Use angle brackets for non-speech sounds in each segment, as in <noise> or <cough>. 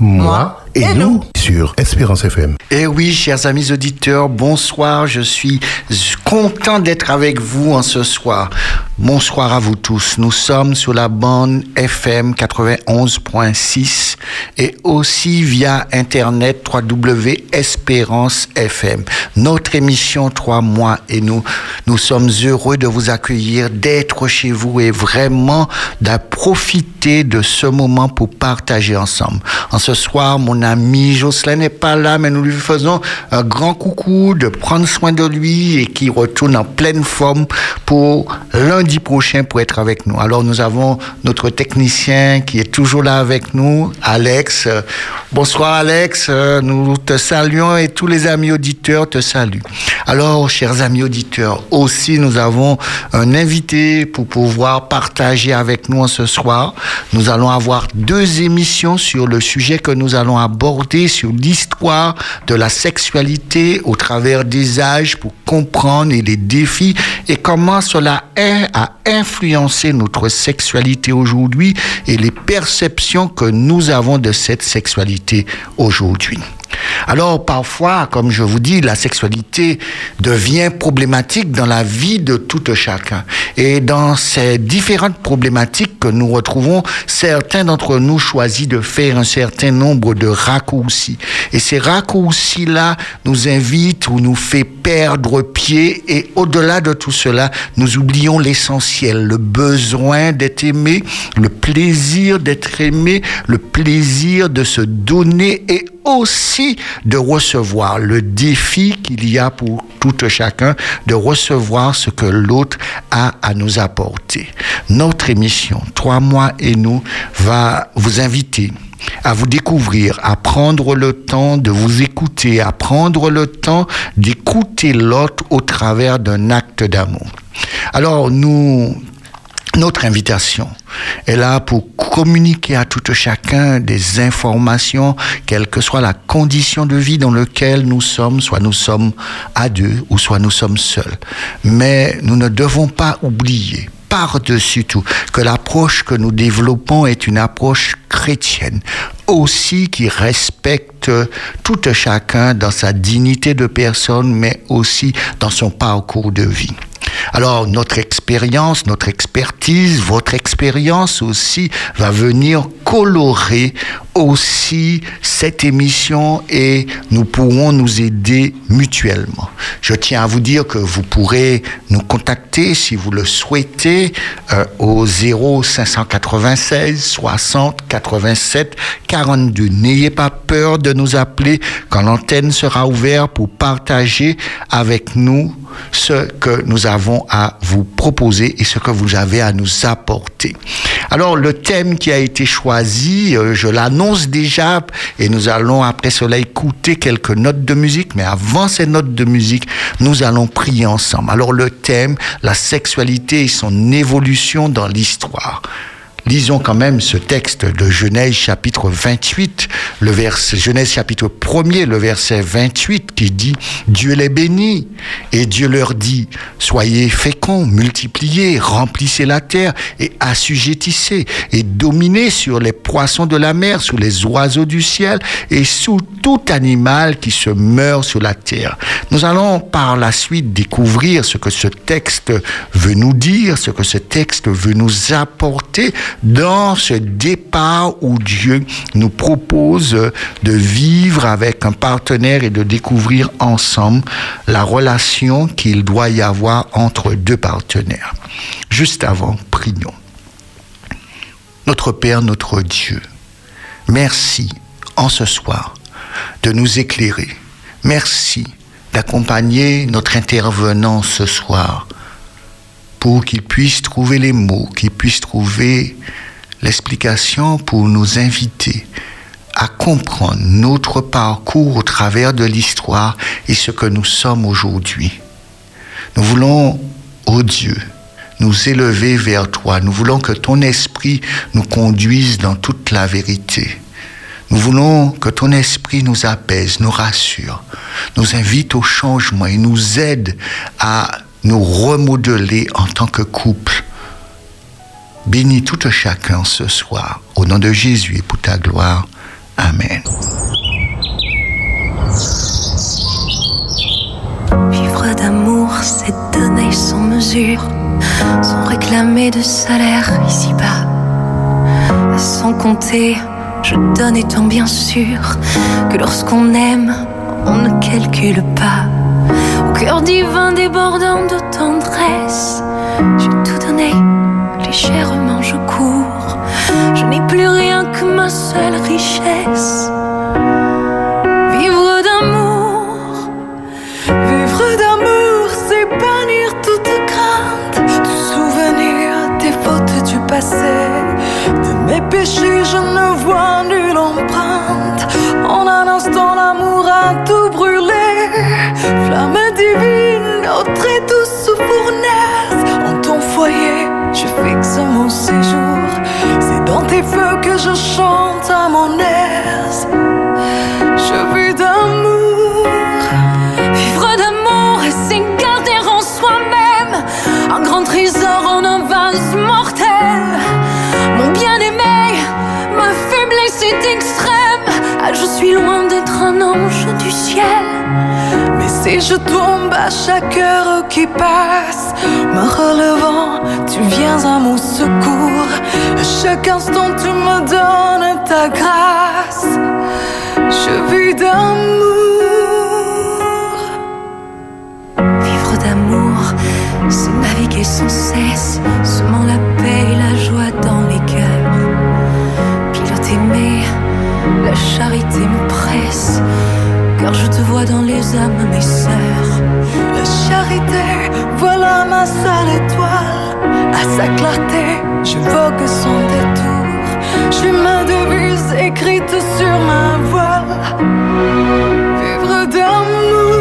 moi et, nous sur Espérance FM. Eh oui, chers amis auditeurs, bonsoir. Je suis content d'être avec vous en ce soir. Bonsoir à vous tous. Nous sommes sur la bande FM 91.6 et aussi via Internet www.espérance FM. Notre émission Trois mois et nous, nous sommes heureux de vous accueillir, d'être chez vous et vraiment de profiter de ce moment pour partager ensemble. En ce soir, mon ami Jocelyn n'est pas là, mais nous lui faisons un grand coucou de prendre soin de lui et qui retourne en pleine forme pour lundi prochain pour être avec nous. Alors nous avons notre technicien qui est toujours là avec nous, Alex. Bonsoir Alex, nous te saluons et tous les amis auditeurs te saluent. Alors, chers amis auditeurs, aussi nous avons un invité pour pouvoir partager avec nous ce soir. Nous allons avoir deux émissions sur le sujet que nous allons aborder sur l'histoire de la sexualité au travers des âges pour comprendre les défis et comment cela a influencé notre sexualité aujourd'hui et les perceptions que nous avons de cette sexualité aujourd'hui. Alors parfois, comme je vous dis, la sexualité devient problématique dans la vie de tout chacun. Et dans ces différentes problématiques que nous retrouvons, certains d'entre nous choisissent de faire un certain nombre de raccourcis. Et ces raccourcis-là nous invitent ou nous fait perdre pied. Et au-delà de tout cela, nous oublions l'essentiel, le besoin d'être aimé, le plaisir d'être aimé, le plaisir de se donner et aussi de recevoir le défi qu'il y a pour tout chacun de recevoir ce que l'autre a à nous apporter. Notre émission, Trois mois et nous, va vous inviter à vous découvrir, à prendre le temps de vous écouter, à prendre le temps d'écouter l'autre au travers d'un acte d'amour. Alors, nous notre invitation est là pour communiquer à tout chacun des informations, quelle que soit la condition de vie dans laquelle nous sommes, soit nous sommes à deux ou soit nous sommes seuls. Mais nous ne devons pas oublier par-dessus tout que l'approche que nous développons est une approche chrétienne, aussi qui respecte tout chacun dans sa dignité de personne, mais aussi dans son parcours de vie. Alors notre expérience, notre expertise, votre expérience aussi va venir colorer aussi cette émission et nous pourrons nous aider mutuellement. Je tiens à vous dire que vous pourrez nous contacter si vous le souhaitez euh, au 0 596 60 87 42. N'ayez pas peur de nous appeler quand l'antenne sera ouverte pour partager avec nous ce que nous avons à vous proposer et ce que vous avez à nous apporter. Alors le thème qui a été choisi, euh, je l'annonce déjà et nous allons après cela écouter quelques notes de musique, mais avant ces notes de musique, nous allons prier ensemble. Alors le thème, la sexualité et son évolution dans l'histoire. Lisons quand même ce texte de Genèse chapitre 28, le verset, Genèse chapitre 1er, le verset 28 qui dit, Dieu les bénit et Dieu leur dit, soyez féconds, multipliez, remplissez la terre et assujettissez et dominez sur les poissons de la mer, sur les oiseaux du ciel et sous tout animal qui se meurt sur la terre. Nous allons par la suite découvrir ce que ce texte veut nous dire, ce que ce texte veut nous apporter dans ce départ où Dieu nous propose de vivre avec un partenaire et de découvrir ensemble la relation qu'il doit y avoir entre deux partenaires. Juste avant, prions. Notre Père, notre Dieu, merci en ce soir de nous éclairer. Merci d'accompagner notre intervenant ce soir pour qu'il puisse trouver les mots, qu'il puisse trouver l'explication pour nous inviter à comprendre notre parcours au travers de l'histoire et ce que nous sommes aujourd'hui. Nous voulons, ô Dieu, nous élever vers toi. Nous voulons que ton esprit nous conduise dans toute la vérité. Nous voulons que ton esprit nous apaise, nous rassure, nous invite au changement et nous aide à nous remodeler en tant que couple. Bénis tout chacun ce soir, au nom de Jésus et pour ta gloire. Amen. Vivre d'amour, c'est donner sans mesure, sans réclamer de salaire ici-bas. Sans compter, je donne étant bien sûr que lorsqu'on aime, on ne calcule pas. Cœur divin débordant de tendresse, j'ai tout donné, légèrement je cours. Je n'ai plus rien que ma seule richesse. Vivre d'amour, vivre d'amour, c'est bannir toute crainte, du souvenir des fautes du passé. De mes péchés, je ne vois nulle empreinte. En un instant, l'amour a tout chante à mon aise. Je vis d'amour. Vivre d'amour, c'est garder en soi-même un grand trésor en un vase mortel. Mon bien-aimé, ma faiblesse est extrême. Ah, je suis loin d'être un ange du ciel. Mais si je tombe à chaque heure qui passe, me relevant, tu viens à mon secours. À chaque instant, tu me donnes ta grâce. Je vis d'amour. Vivre d'amour, c'est naviguer sans cesse, semant la paix et la joie dans les cœurs. Pilote aimé, la charité me presse, car je te vois dans les âmes, mes sœurs. La charité, voilà ma seule étoile. À sa clarté, je vogue sans détour. J'ai ma devise écrite sur ma voile. Vivre d'amour,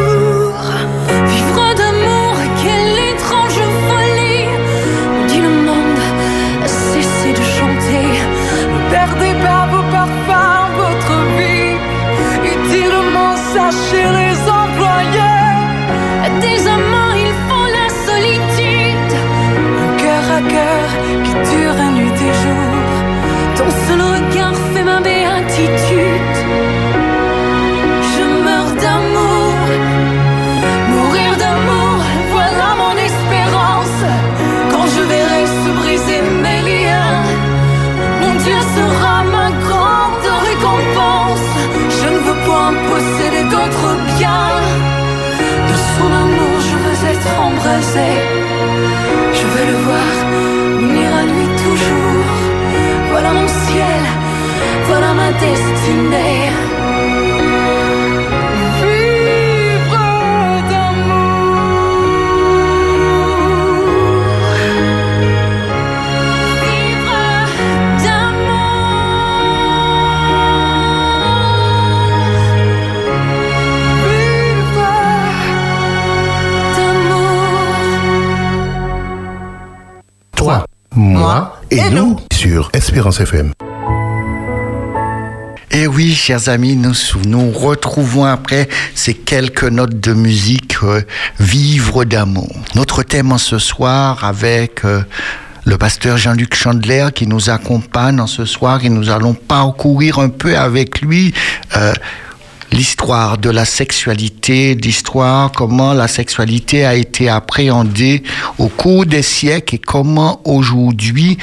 chers amis, nous retrouvons après ces quelques notes de musique euh, Vivre d'amour. Notre thème en ce soir avec euh, le pasteur Jean-Luc Chandler qui nous accompagne en ce soir et nous allons parcourir un peu avec lui euh, l'histoire de la sexualité, l'histoire, comment la sexualité a été appréhendée au cours des siècles et comment aujourd'hui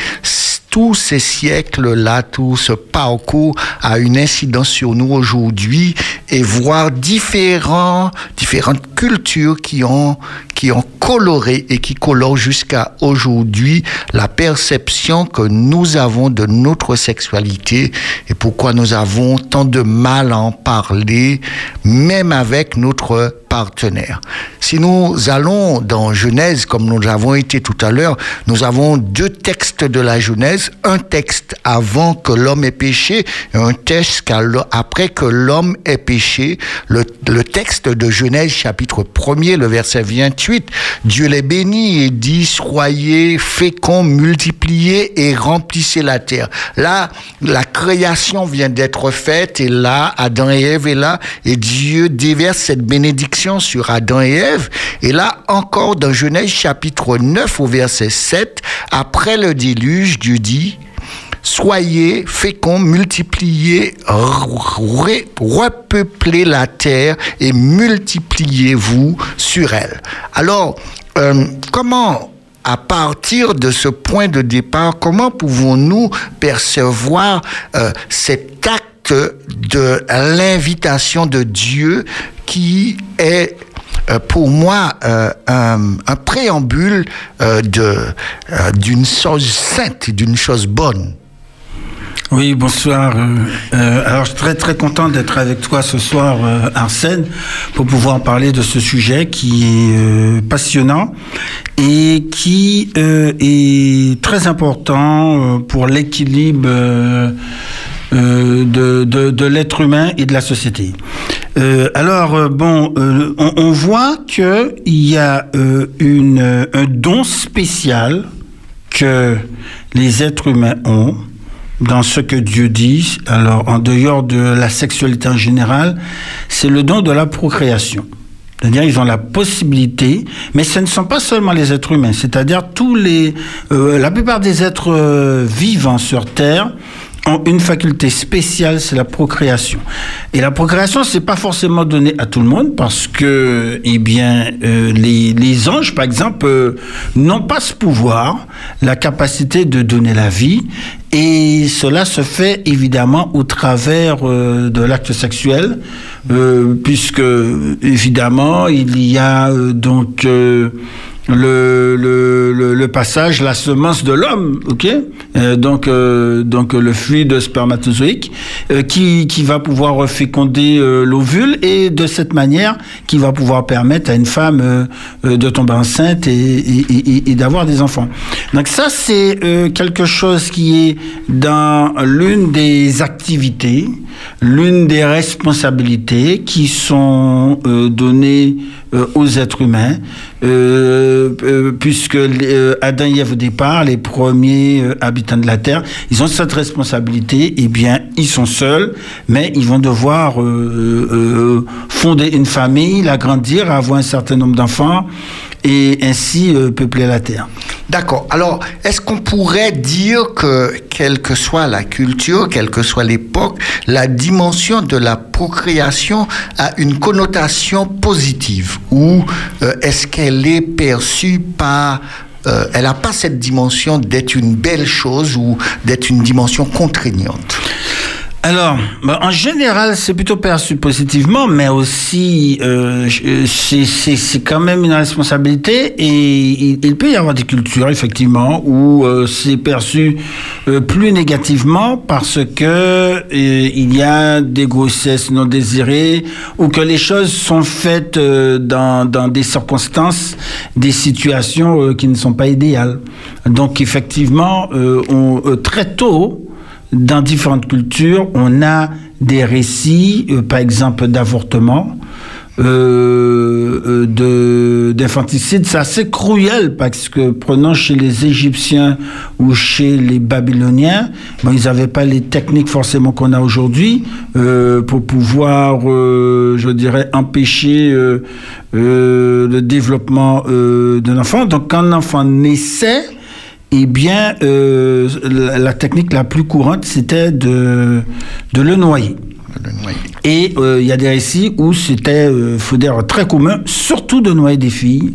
tous ces siècles-là, tout ce parcours a une incidence sur nous aujourd'hui et voir différents, différentes cultures qui ont, qui ont coloré et qui colorent jusqu'à aujourd'hui la perception que nous avons de notre sexualité et pourquoi nous avons tant de mal à en parler, même avec notre Si nous allons dans Genèse, comme nous l'avons été tout à l'heure, nous avons deux textes de la Genèse, un texte avant que l'homme ait péché et un texte après que l'homme ait péché. Le, le, texte de Genèse chapitre 1er, le verset 28, Dieu les bénit et dit, soyez féconds, multipliez et remplissez la terre. Là, la création vient d'être faite et là, Adam et Ève est là et Dieu déverse cette bénédiction sur Adam et Ève. Et là, encore dans Genèse chapitre 9 au verset 7, après le déluge, Dieu dit, soyez féconds, multipliez, repeuplez la terre et multipliez-vous sur elle. Alors, euh, comment à partir de ce point de départ, comment pouvons-nous percevoir euh, cet acte de l'invitation de Dieu qui est euh, pour moi euh, un, préambule de d'une chose sainte, d'une chose bonne. Oui, bonsoir. alors, je suis très très content d'être avec toi ce soir, Arsène, pour pouvoir parler de ce sujet qui est passionnant et qui euh, est très important euh, pour l'équilibre euh, de, de, l'être humain et de la société. alors bon, on, on, voit que il y a une, un don spécial que les êtres humains ont dans ce que Dieu dit. Alors en dehors de la sexualité en général, c'est le don de la procréation. C'est-à-dire ils ont la possibilité, mais ce ne sont pas seulement les êtres humains, c'est-à-dire tous les, euh, la plupart des êtres euh, vivants sur Terre ont une faculté spéciale, c'est la procréation. Et la procréation, c'est pas forcément donné à tout le monde parce que, eh bien, euh, les, les, anges, par exemple, euh, n'ont pas ce pouvoir, la capacité de donner la vie. Et cela se fait évidemment au travers euh, de l'acte sexuel, puisque évidemment il y a donc le, le, le, passage, la semence de l'homme, ok? Euh, Donc, euh, donc le fluide spermatozoïque euh, qui, qui va pouvoir féconder l'ovule et de cette manière qui va pouvoir permettre à une femme de tomber enceinte et, et, et, et d'avoir des enfants. Donc ça, c'est quelque chose qui est dans l'une des activités, l'une des responsabilités qui sont données aux êtres humains euh, euh, puisque euh, Adam et Ève au départ, les premiers habitants de la terre, ils ont cette responsabilité. Eh bien, ils sont seuls, mais ils vont devoir fonder une famille, l'agrandir, avoir un certain nombre d'enfants et ainsi euh, peupler la terre. D'accord. Alors, est-ce qu'on pourrait dire que, quelle que soit la culture, quelle que soit l'époque, la dimension de la procréation a une connotation positive? Ou euh, est-ce qu'elle est perçue par euh, elle n'a pas cette dimension d'être une belle chose ou d'être une dimension contraignante? Alors, bah, en général, c'est plutôt perçu positivement, mais aussi euh, c'est quand même une responsabilité et il, peut y avoir des cultures effectivement où euh, c'est perçu euh, plus négativement parce que euh, il y a des grossesses non désirées ou que les choses sont faites euh, dans, dans des circonstances, des situations qui ne sont pas idéales. Donc effectivement, on, très tôt dans différentes cultures, on a des récits, euh, par exemple, d'avortement, euh, euh de d'infanticide. C'est assez cruel parce que prenons chez les Égyptiens ou chez les Babyloniens, bon, ils n'avaient pas les techniques forcément qu'on a aujourd'hui euh, pour pouvoir, euh, je dirais, empêcher le développement d'un enfant. Donc quand un enfant naissait, eh bien, euh, la, la, technique la plus courante, c'était de, de le noyer. Et euh, il euh, y a des récits où c'était, euh, faut dire, très commun, surtout de noyer des filles,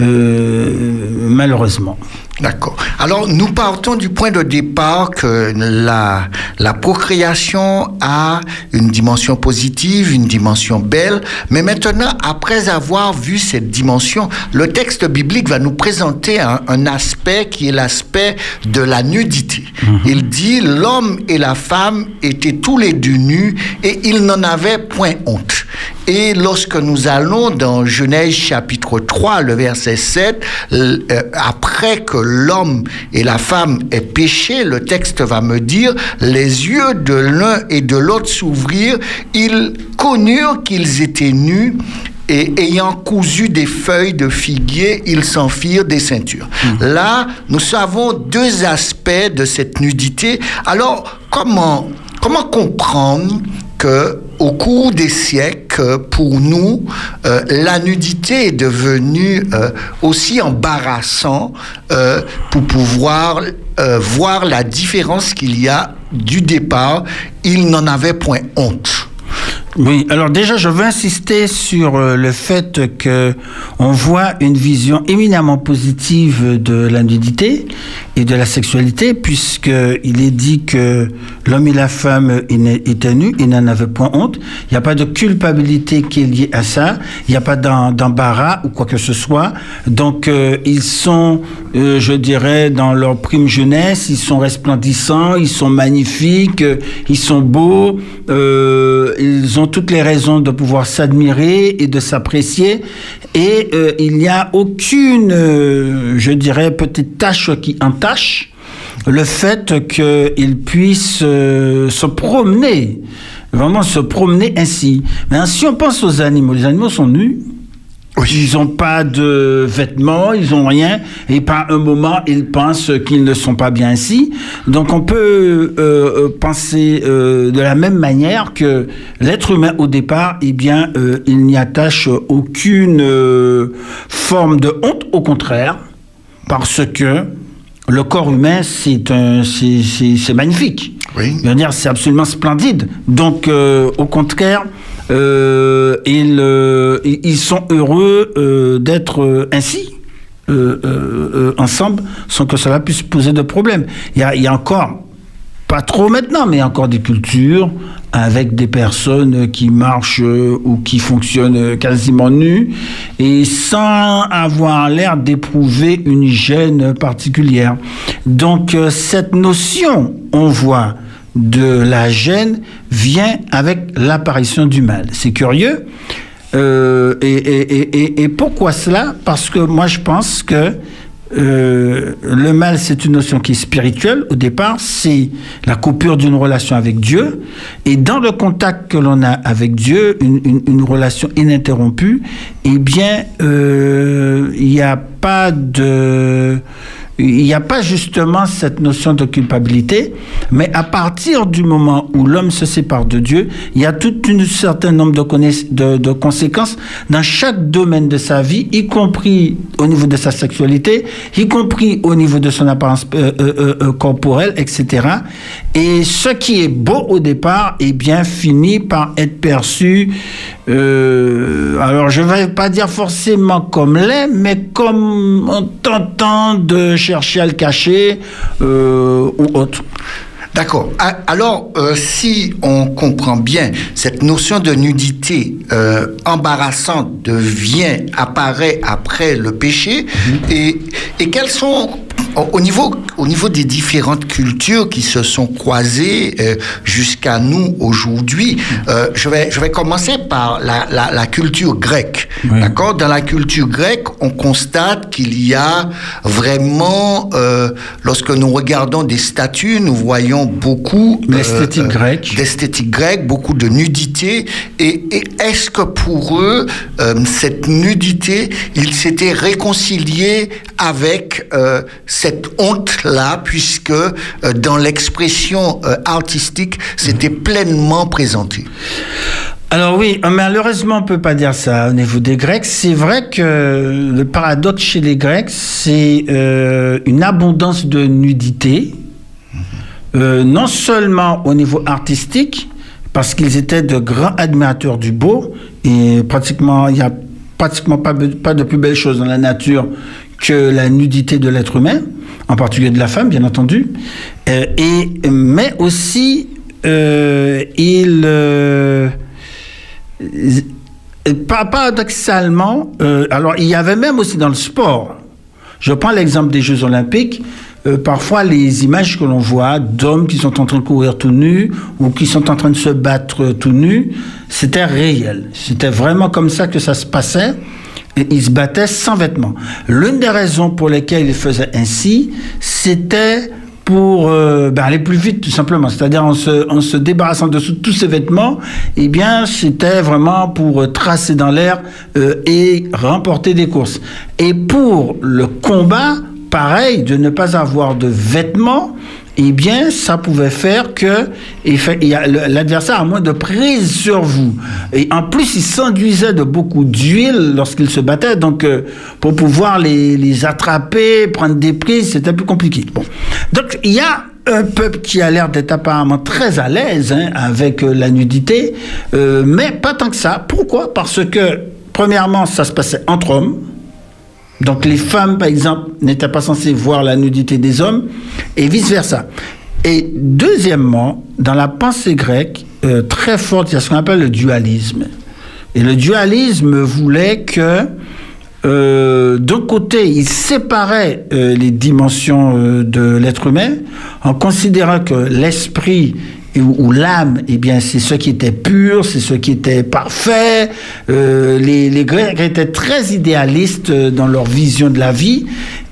euh, malheureusement. D'accord. Alors, nous partons du point de départ que la, la procréation a une dimension positive, une dimension belle, mais maintenant, après avoir vu cette dimension, le texte biblique va nous présenter un, un aspect qui est l'aspect de la nudité. Mmh. Il dit, l'homme et la femme étaient tous les deux nus et ils n'en avaient point honte. Et lorsque nous allons dans Genèse chapitre 3, le verset 7, euh, après que l'homme et la femme aient péché, le texte va me dire, les yeux de l'un et de l'autre s'ouvrirent, ils connurent qu'ils étaient nus et ayant cousu des feuilles de figuier, ils s'en firent des ceintures. Mmh. Là, nous savons deux aspects de cette nudité. Alors, comment comment comprendre au cours des siècles, pour nous, euh, la nudité est devenue euh, aussi embarrassant euh, pour pouvoir voir la différence qu'il y a du départ. Il n'en avait point honte. Oui, alors déjà, je veux insister sur euh, le fait que on voit une vision éminemment positive de la nudité et de la sexualité, puisque il est dit que l'homme et la femme étaient nus, ils n'en avaient point honte. Il n'y a pas de culpabilité qui est liée à ça. Il n'y a pas d'embarras ou quoi que ce soit. Donc, euh, ils sont, euh, je dirais, dans leur prime jeunesse, ils sont resplendissants, ils sont magnifiques, ils sont beaux, ils ont toutes les raisons de pouvoir s'admirer et de s'apprécier. Et euh, il n'y a aucune, euh, je dirais, petite tâche qui entache le fait qu'ils puissent euh, se promener, vraiment se promener ainsi. Mais si on pense aux animaux, les animaux sont nus, ils n'ont pas de vêtements, ils n'ont rien, et par un moment, ils pensent qu'ils ne sont pas bien ainsi. Donc on peut euh, euh, penser euh, de la même manière que l'être humain au départ, eh bien, il n'y attache aucune forme de honte, au contraire, parce que le corps humain, c'est magnifique. Oui. C'est absolument splendide. Donc, au contraire, ils, euh, ils, sont heureux euh, d'être ainsi. ensemble sans que cela puisse poser de problème. Il y a encore, pas trop maintenant, mais encore des cultures avec des personnes qui marchent ou qui fonctionnent quasiment nues et sans avoir l'air d'éprouver une hygiène particulière. Donc cette notion, on voit, de la gêne vient avec l'apparition du mal. C'est curieux. Euh, et, pourquoi cela? Parce que moi je pense que euh, le mal, c'est une notion qui est spirituelle. Au départ, c'est la coupure d'une relation avec Dieu. Et dans le contact que l'on a avec Dieu, une, relation ininterrompue, eh bien, euh, il n'y a pas de il n'y a pas justement cette notion de culpabilité, mais à partir du moment où l'homme se sépare de Dieu, il y a tout un certain nombre de, conséquences dans chaque domaine de sa vie, y compris au niveau de sa sexualité, y compris au niveau de son apparence euh, euh, euh, corporelle, etc. Et ce qui est beau au départ, eh bien, finit par être perçu, alors je ne vais pas dire forcément comme l'est, mais comme en tentant de chercher à le cacher euh, ou autre. D'accord. Alors, euh, si on comprend bien, cette notion de nudité euh, embarrassante devient, apparaît après le péché, mm-hmm. et, et quels sont au niveau, au niveau des différentes cultures qui se sont croisées euh, jusqu'à nous aujourd'hui, euh, je, vais, je vais commencer par la, la, la culture grecque. D'accord? Dans la culture grecque, on constate qu'il y a vraiment, euh, lorsque nous regardons des statues, nous voyons beaucoup d'esthétique grecque. D'esthétique grecque, beaucoup de nudité. Et, et est-ce que pour eux, cette nudité, ils s'étaient réconciliés avec cette honte-là, puisque euh, dans l'expression euh, artistique, c'était pleinement présenté. Alors oui, euh, malheureusement, on peut pas dire ça au niveau des Grecs. C'est vrai que le paradoxe chez les Grecs, c'est une abondance de nudité, non seulement au niveau artistique, parce qu'ils étaient de grands admirateurs du beau, et pratiquement, il n'y a pratiquement pas, pas de plus belle chose dans la nature que la nudité de l'être humain, en particulier de la femme, bien entendu, euh, et, mais aussi euh, il, euh, paradoxalement, alors il y avait même aussi dans le sport, je prends l'exemple des Jeux olympiques, parfois les images que l'on voit d'hommes qui sont en train de courir tout nus ou qui sont en train de se battre tout nus, c'était réel. C'était vraiment comme ça que ça se passait ils se battaient sans vêtements. L'une des raisons pour lesquelles ils faisaient ainsi, c'était pour euh, ben, aller plus vite tout simplement, c'est-à-dire en se, débarrassant de tous ces vêtements, eh bien c'était vraiment pour euh, tracer dans l'air euh, et remporter des courses. Et pour le combat, pareil, de ne pas avoir de vêtements, eh bien, ça pouvait faire que l'adversaire a moins de prise sur vous. Et en plus, il s'enduisait de beaucoup d'huile lorsqu'il se battait. Donc, euh, pour pouvoir les, attraper, prendre des prises, c'était plus compliqué. Donc, il y a un peuple qui a l'air d'être apparemment très à l'aise hein, avec euh, la nudité, euh, mais pas tant que ça. Pourquoi? Parce que, premièrement, ça se passait entre hommes. Donc les femmes, par exemple, n'étaient pas censées voir la nudité des hommes, et vice-versa. Et deuxièmement, dans la pensée grecque, euh, très forte, il y a ce qu'on appelle le dualisme. Et le dualisme voulait que, euh, d'un côté, il séparait euh, les dimensions de l'être humain en considérant que l'esprit ou, l'âme, eh bien, c'est ce qui était pur, c'est ce qui était parfait. Euh, les, les, Grecs étaient très idéalistes euh, dans leur vision de la vie.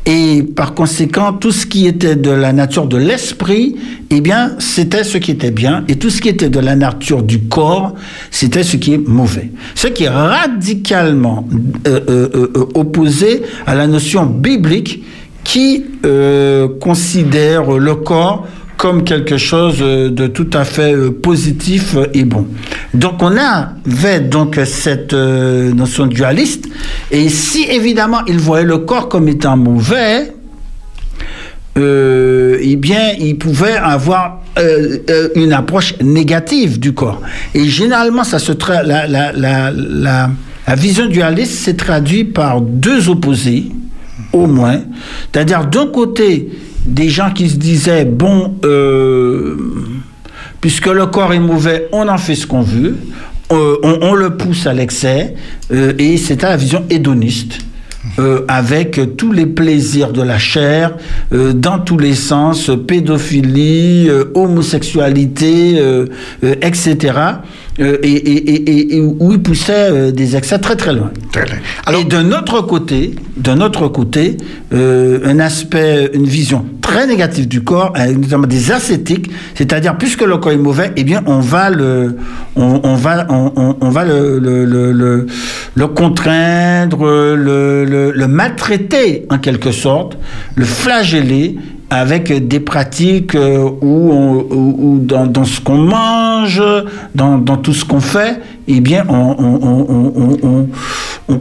Et par conséquent, tout ce qui était de la nature de l'esprit, eh bien, c'était ce qui était bien. Et tout ce qui était de la nature du corps, c'était ce qui est mauvais. Ce qui est radicalement euh, euh, euh opposé à la notion biblique qui considère le corps comme quelque chose de tout à fait euh, positif et bon. Donc on avait donc cette euh, notion dualiste, et si évidemment il voyait le corps comme étant mauvais, euh, eh bien, il pouvait avoir une approche négative du corps. Et généralement, ça se la, la, vision dualiste s'est traduite par deux opposés, au moins. C'est-à-dire, d'un côté, des gens qui se disaient, bon, euh, puisque le corps est mauvais, on en fait ce qu'on veut, euh, on, le pousse à l'excès, euh, et c'était la vision hédoniste. avec tous les plaisirs de la chair, dans tous les sens, pédophilie, homosexualité, etc. Euh, et, où il poussait euh, des excès très très loin. et de notre côté, notre côté, euh, un aspect, une vision très négative du corps, notamment des ascétiques, c'est-à-dire puisque le corps est mauvais, eh bien on va le, on, va, on, va le, le, le, contraindre, le maltraiter en quelque sorte, le flageller avec des pratiques euh, où, dans, ce qu'on mange, dans, tout ce qu'on fait, eh bien, on,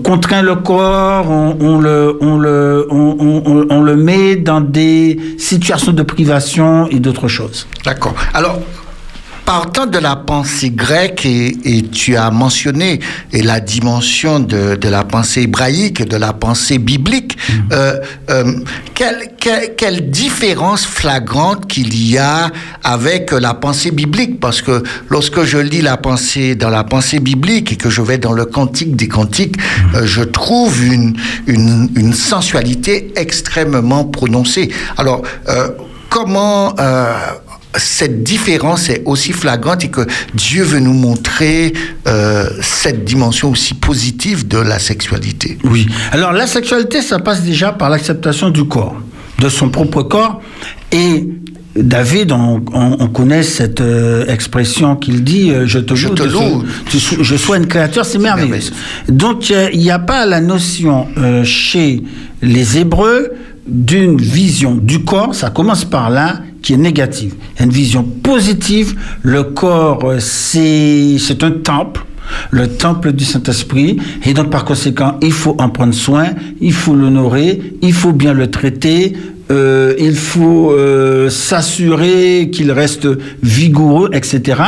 contraint le corps, on, le, on, le met dans des situations de privation et d'autres choses. D'accord. Alors, partant de la pensée grecque, et, tu as mentionné et la dimension de, la pensée hébraïque, de la pensée biblique, mm. euh, euh, quelle, différence flagrante qu'il y a avec la pensée biblique? Parce que lorsque je lis la pensée dans la pensée biblique et que je vais dans le cantique des cantiques, mm. euh, je trouve une, une, sensualité extrêmement prononcée. Alors, comment cette différence est aussi flagrante et que Dieu veut nous montrer euh, cette dimension aussi positive de la sexualité. Oui. Alors la sexualité, ça passe déjà par l'acceptation du corps, de son propre corps. Et David, on, connaît cette euh, expression qu'il dit euh, Je te je loue. je sois une créature, c'est merveilleux. Donc il n'y a pas la notion chez les Hébreux d'une vision du corps, ça commence par là, qui est négative. Il y a une vision positive. Le corps, euh, c'est un temple le temple du Saint-Esprit, et donc par conséquent, il faut en prendre soin, il faut l'honorer, il faut bien le traiter, euh, il faut euh, s'assurer qu'il reste vigoureux, etc.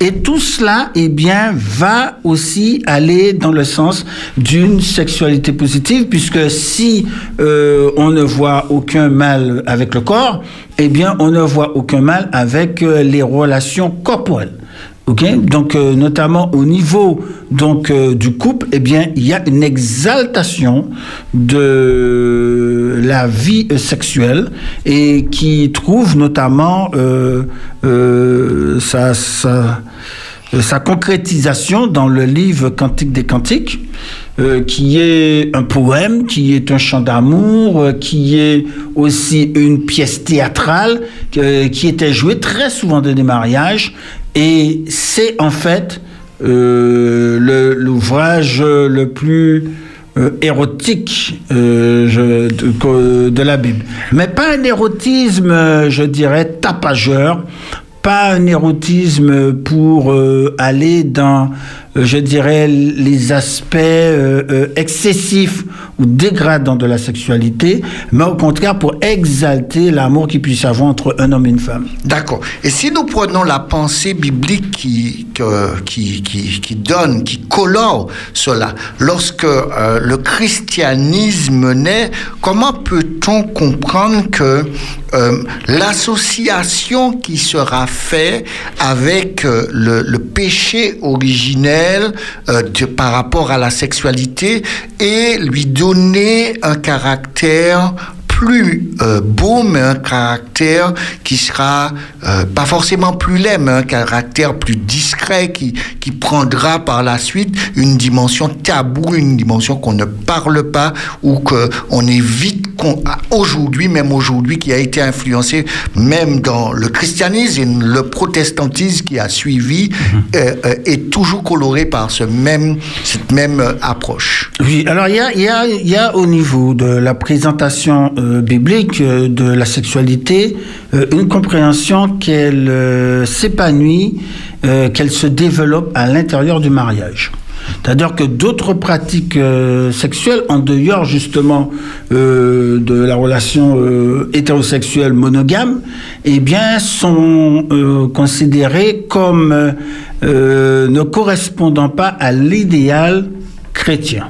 Et tout cela, eh bien, va aussi aller dans le sens d'une sexualité positive, puisque si euh, on ne voit aucun mal avec le corps, eh bien, on ne voit aucun mal avec les relations corporelles. Donc, euh, notamment au niveau donc, euh, du couple, eh bien, il y a une exaltation de la vie sexuelle et qui trouve notamment euh, sa, sa, concrétisation dans le livre Cantique des Cantiques. qui est un poème, qui est un chant d'amour, qui est aussi une pièce théâtrale qui était jouée très souvent dans des mariages et c'est en fait euh, l'ouvrage le plus euh, érotique euh, de, la Bible. Mais pas un érotisme, je dirais, tapageur, pas un érotisme pour aller dans je dirais, les aspects euh, euh, excessifs ou dégradants de la sexualité, mais au contraire pour exalter l'amour qu'il puisse avoir entre un homme et une femme. D'accord. Et si nous prenons la pensée biblique qui, qui, qui, qui donne, qui colore cela, lorsque le christianisme naît, comment peut-on comprendre que l'association qui sera faite avec le, péché euh, par rapport à la sexualité et lui donner un caractère plus euh, beau, mais un caractère qui sera euh, pas forcément plus laid, mais un caractère plus discret qui, qui prendra par la suite une dimension taboue, une dimension qu'on ne parle pas ou qu'on évite aujourd'hui, même aujourd'hui, qui a été influencé même dans le christianisme et le protestantisme qui a suivi, mhm. euh, est toujours coloré par ce même, cette même approche. Oui, alors il y a, y, a, y a, au niveau de la présentation euh, biblique euh, de la sexualité euh, une compréhension qu'elle s'épanouit, qu'elle se développe à l'intérieur du mariage. C'est-à-dire que d'autres pratiques sexuelles, en dehors justement de la relation hétérosexuelle monogame, eh bien, sont considérées comme ne correspondant pas à l'idéal chrétien.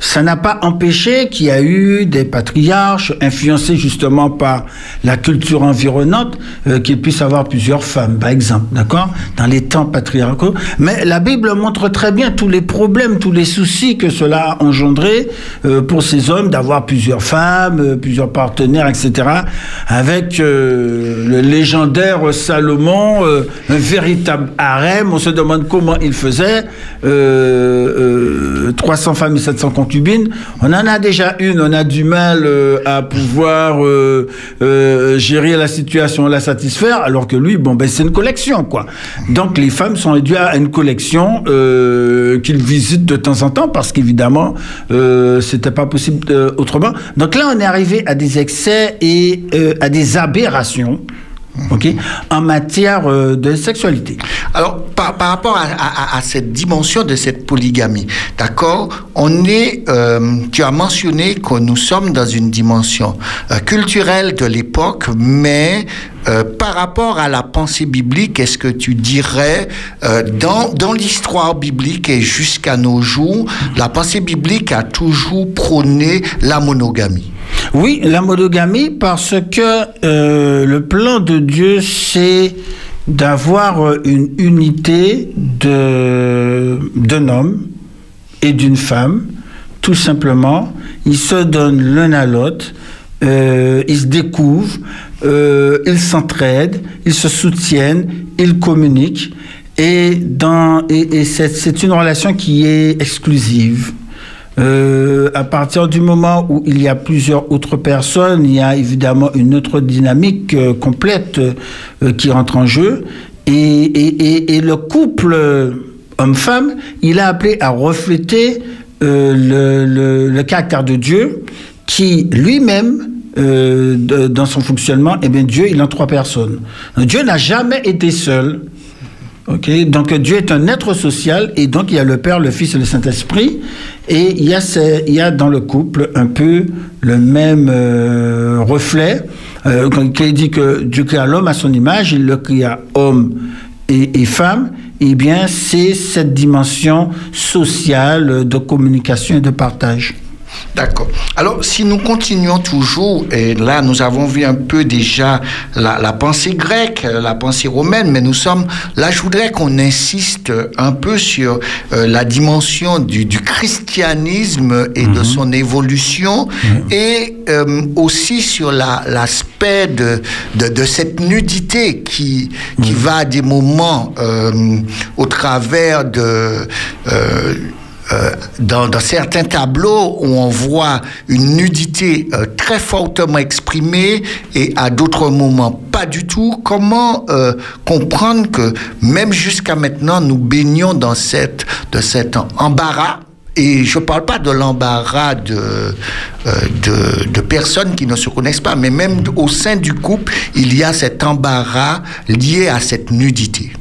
Ça n'a pas empêché qu'il y a eu des patriarches influencés justement par la culture environnante euh, qu'ils puissent avoir plusieurs femmes, par exemple, d'accord Dans les temps patriarcaux. Mais la Bible montre très bien tous les problèmes, tous les soucis que cela a engendré euh, pour ces hommes d'avoir plusieurs femmes, euh, plusieurs partenaires, etc. Avec le légendaire Salomon, un véritable harem. On se demande comment il faisait. 300 femmes et 700 on en a déjà une, on a du mal euh, à pouvoir euh, euh, gérer la situation, la satisfaire, alors que lui, bon, ben, c'est une collection, quoi. Donc, les femmes sont réduites à une collection qu'il visite de temps en temps, parce qu'évidemment, c'était pas possible autrement. Donc là, on est arrivé à des excès et à des aberrations ok, en matière euh, de sexualité. Alors, par, par rapport à, à, cette dimension de cette polygamie, d'accord, on est, euh, tu as mentionné que nous sommes dans une dimension euh, culturelle de l'époque, mais par rapport à la pensée biblique, est-ce que tu dirais, dans, dans l'histoire biblique et jusqu'à nos jours, la pensée biblique a toujours prôné la monogamie? Oui, la monogamie, parce que euh, le plan de Dieu, c'est d'avoir euh, une unité d'un homme et d'une femme, tout simplement. Ils se donnent l'un à l'autre, euh, ils se découvrent, ils s'entraident, ils se soutiennent, ils communiquent. Et, c'est une relation qui est exclusive. Euh, à partir du moment où il y a plusieurs autres personnes, il y a évidemment une autre dynamique euh, complète euh, qui rentre en jeu. Et, le couple homme-femme, il a appelé à refléter le, caractère de Dieu qui lui-même dans son fonctionnement, eh bien Dieu, il a trois personnes. Dieu n'a jamais été seul. Donc Dieu est un être social et donc il y a le Père, le Fils et le Saint-Esprit et il y, a il y a dans le couple un peu le même euh, reflet. Euh, quand il dit que Dieu créa l'homme à son image, il le créa homme et, et femme, eh bien c'est cette dimension sociale de communication et de partage. D'accord. Alors, si nous continuons toujours, et là, nous avons vu un peu déjà la, pensée grecque, la pensée romaine, mais nous sommes, là, je voudrais qu'on insiste un peu sur euh, la dimension du, christianisme et de mhm. son évolution, mhm. et euh, aussi sur l'aspect de, de, cette nudité qui, qui mhm. va à des moments euh, au travers de euh, dans, certains tableaux où on voit une nudité euh, très fortement exprimée et à d'autres moments pas du tout. Comment euh, comprendre que même jusqu'à maintenant nous baignons dans cette, cet embarras? Et je ne parle pas de l'embarras de, de, de personnes qui ne se connaissent pas, mais même au sein du couple, il y a cet embarras lié à cette nudité.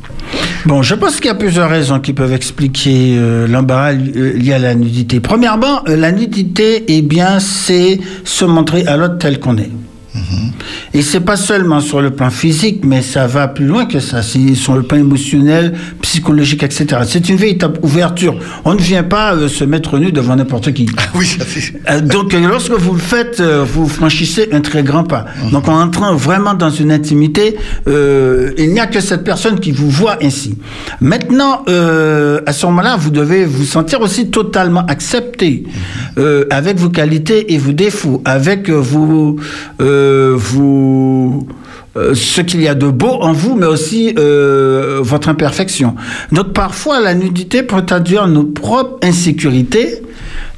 Bon, je pense qu'il y a plusieurs raisons qui peuvent expliquer euh, l'embarras euh, lié à la nudité. Premièrement, euh, la nudité, eh bien, c'est se montrer à l'autre tel qu'on est. Et c'est pas seulement sur le plan physique, mais ça va plus loin que ça. C'est sur le plan émotionnel, psychologique, etc. C'est une véritable ouverture. On ne vient pas euh, se mettre nu devant n'importe qui. Oui, ça fait. Euh, Donc, euh, lorsque vous le faites, vous franchissez un très grand pas. Donc, en entrant vraiment dans une intimité, il n'y a que cette personne qui vous voit ainsi. Maintenant, à ce moment-là, vous devez vous sentir aussi totalement accepté euh, avec vos qualités et vos défauts, avec vos, euh, vos euh, ce qu'il y a de beau en vous, mais aussi euh, votre imperfection. Donc parfois, la nudité peut traduire nos propres insécurités,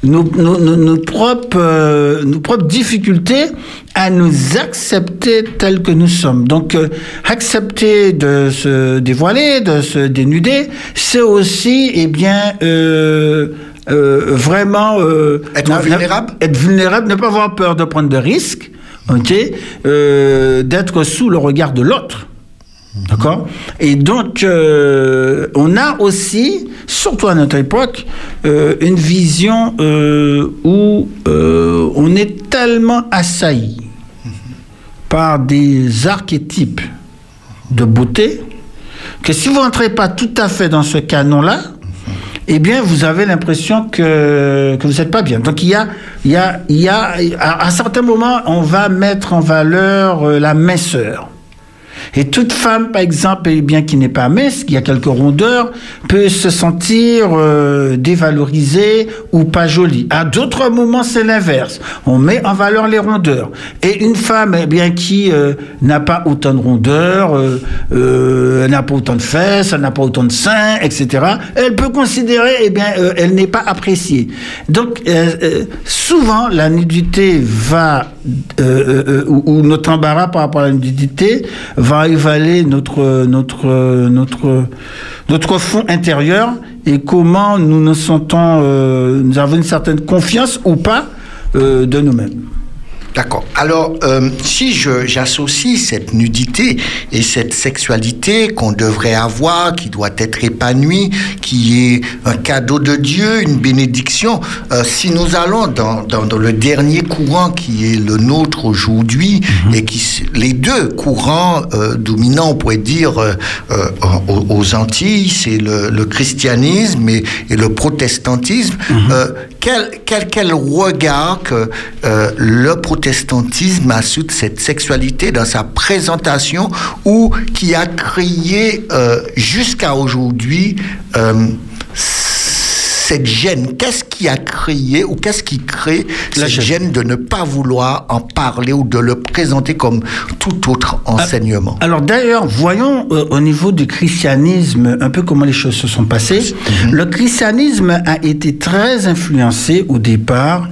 nos, nos, nos, nos propres, euh, nos propres difficultés à nous accepter tels que nous sommes. Donc accepter de se dévoiler, de se dénuder, c'est aussi, eh bien, euh, vraiment euh, Être vulnérable être vulnérable, ne pas avoir peur de prendre de risques, euh, d'être sous le regard de l'autre. D'accord? Et donc, euh, on a aussi, surtout à notre époque, euh, une vision où on est tellement assailli par des archétypes de beauté que si vous n'entrez pas tout à fait dans ce canon-là, eh bien, vous avez l'impression que, que vous n'êtes pas bien. Donc, il y a, il y a, il y a, à, certains moments, on va mettre en valeur euh, la minceur. Et toute femme, par exemple, eh bien, qui n'est pas mince, qui a quelques rondeurs, peut se sentir euh, dévalorisée ou pas jolie. À d'autres moments, c'est l'inverse. On met en valeur les rondeurs. Et une femme, eh bien, qui euh, n'a pas autant de rondeurs, euh, euh, n'a pas autant de fesses, n'a pas autant de seins, etc., elle peut considérer, eh bien, elle n'est pas appréciée. Donc, souvent, la nudité va, euh, euh, euh, ou, ou notre embarras par rapport à la nudité va évaluer notre fond intérieur et comment nous nous sentons, euh, nous avons une certaine confiance ou pas euh, de nous-mêmes. D'accord. Alors, euh, si je- j'associe cette nudité et cette sexualité qu'on devrait avoir, qui doit être épanouie, qui est un cadeau de Dieu, une bénédiction, euh, si nous allons dans, dans, dans le dernier courant qui est le nôtre aujourd'hui, et qui les deux courants euh, dominants, on pourrait dire, euh, euh, aux, aux Antilles, c'est le, le christianisme et, et le protestantisme. Euh, quel, quel, quel regard que euh, le protestantisme a sur cette sexualité dans sa présentation ou qui a créé euh, jusqu'à aujourd'hui euh, cette gêne Qu'est-ce qui a créé ou qu'est-ce qui crée La cette gêne. gêne de ne pas vouloir en parler ou de le présenter comme tout autre enseignement? Alors d'ailleurs, voyons euh, au niveau du christianisme un peu comment les choses se sont passées. Le christianisme a été très influencé au départ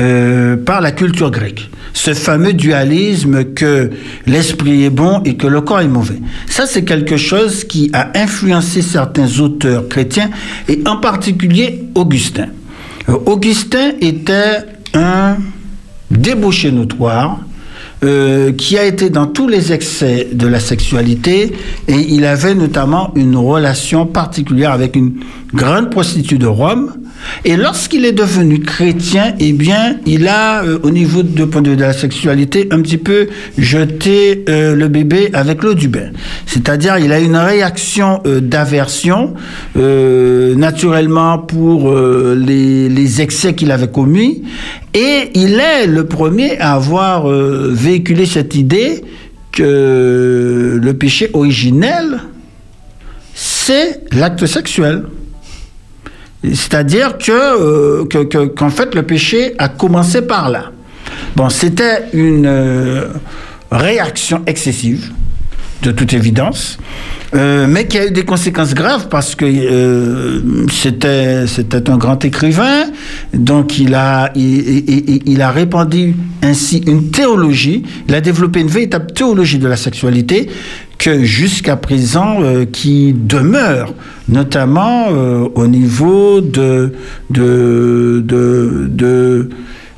euh, par la culture grecque. Ce fameux dualisme que l'esprit est bon et que le corps est mauvais. Ça, c'est quelque chose qui a influencé certains auteurs chrétiens et en particulier Augustin. Euh, Augustin était un débauché notoire euh, qui a été dans tous les excès de la sexualité et il avait notamment une relation particulière avec une grande prostituée de Rome. Et lorsqu'il est devenu chrétien, eh bien, il a, euh, au niveau de, la sexualité, un petit peu jeté euh, le bébé avec l'eau du bain. C'est-à-dire, il a une réaction euh, d'aversion, naturellement pour les, excès qu'il avait commis, et il est le premier à avoir véhiculé cette idée que le péché originel, c'est l'acte sexuel. C'est-à-dire que, euh, que- que- qu'en fait, le péché a commencé par là. Bon, c'était une euh, réaction excessive, de toute évidence, euh, mais qui a eu des conséquences graves parce que c'était c'était un grand écrivain, donc il a il a répandu ainsi une théologie, il a développé une véritable théologie de la sexualité que jusqu'à présent euh, qui demeure, notamment euh, au niveau de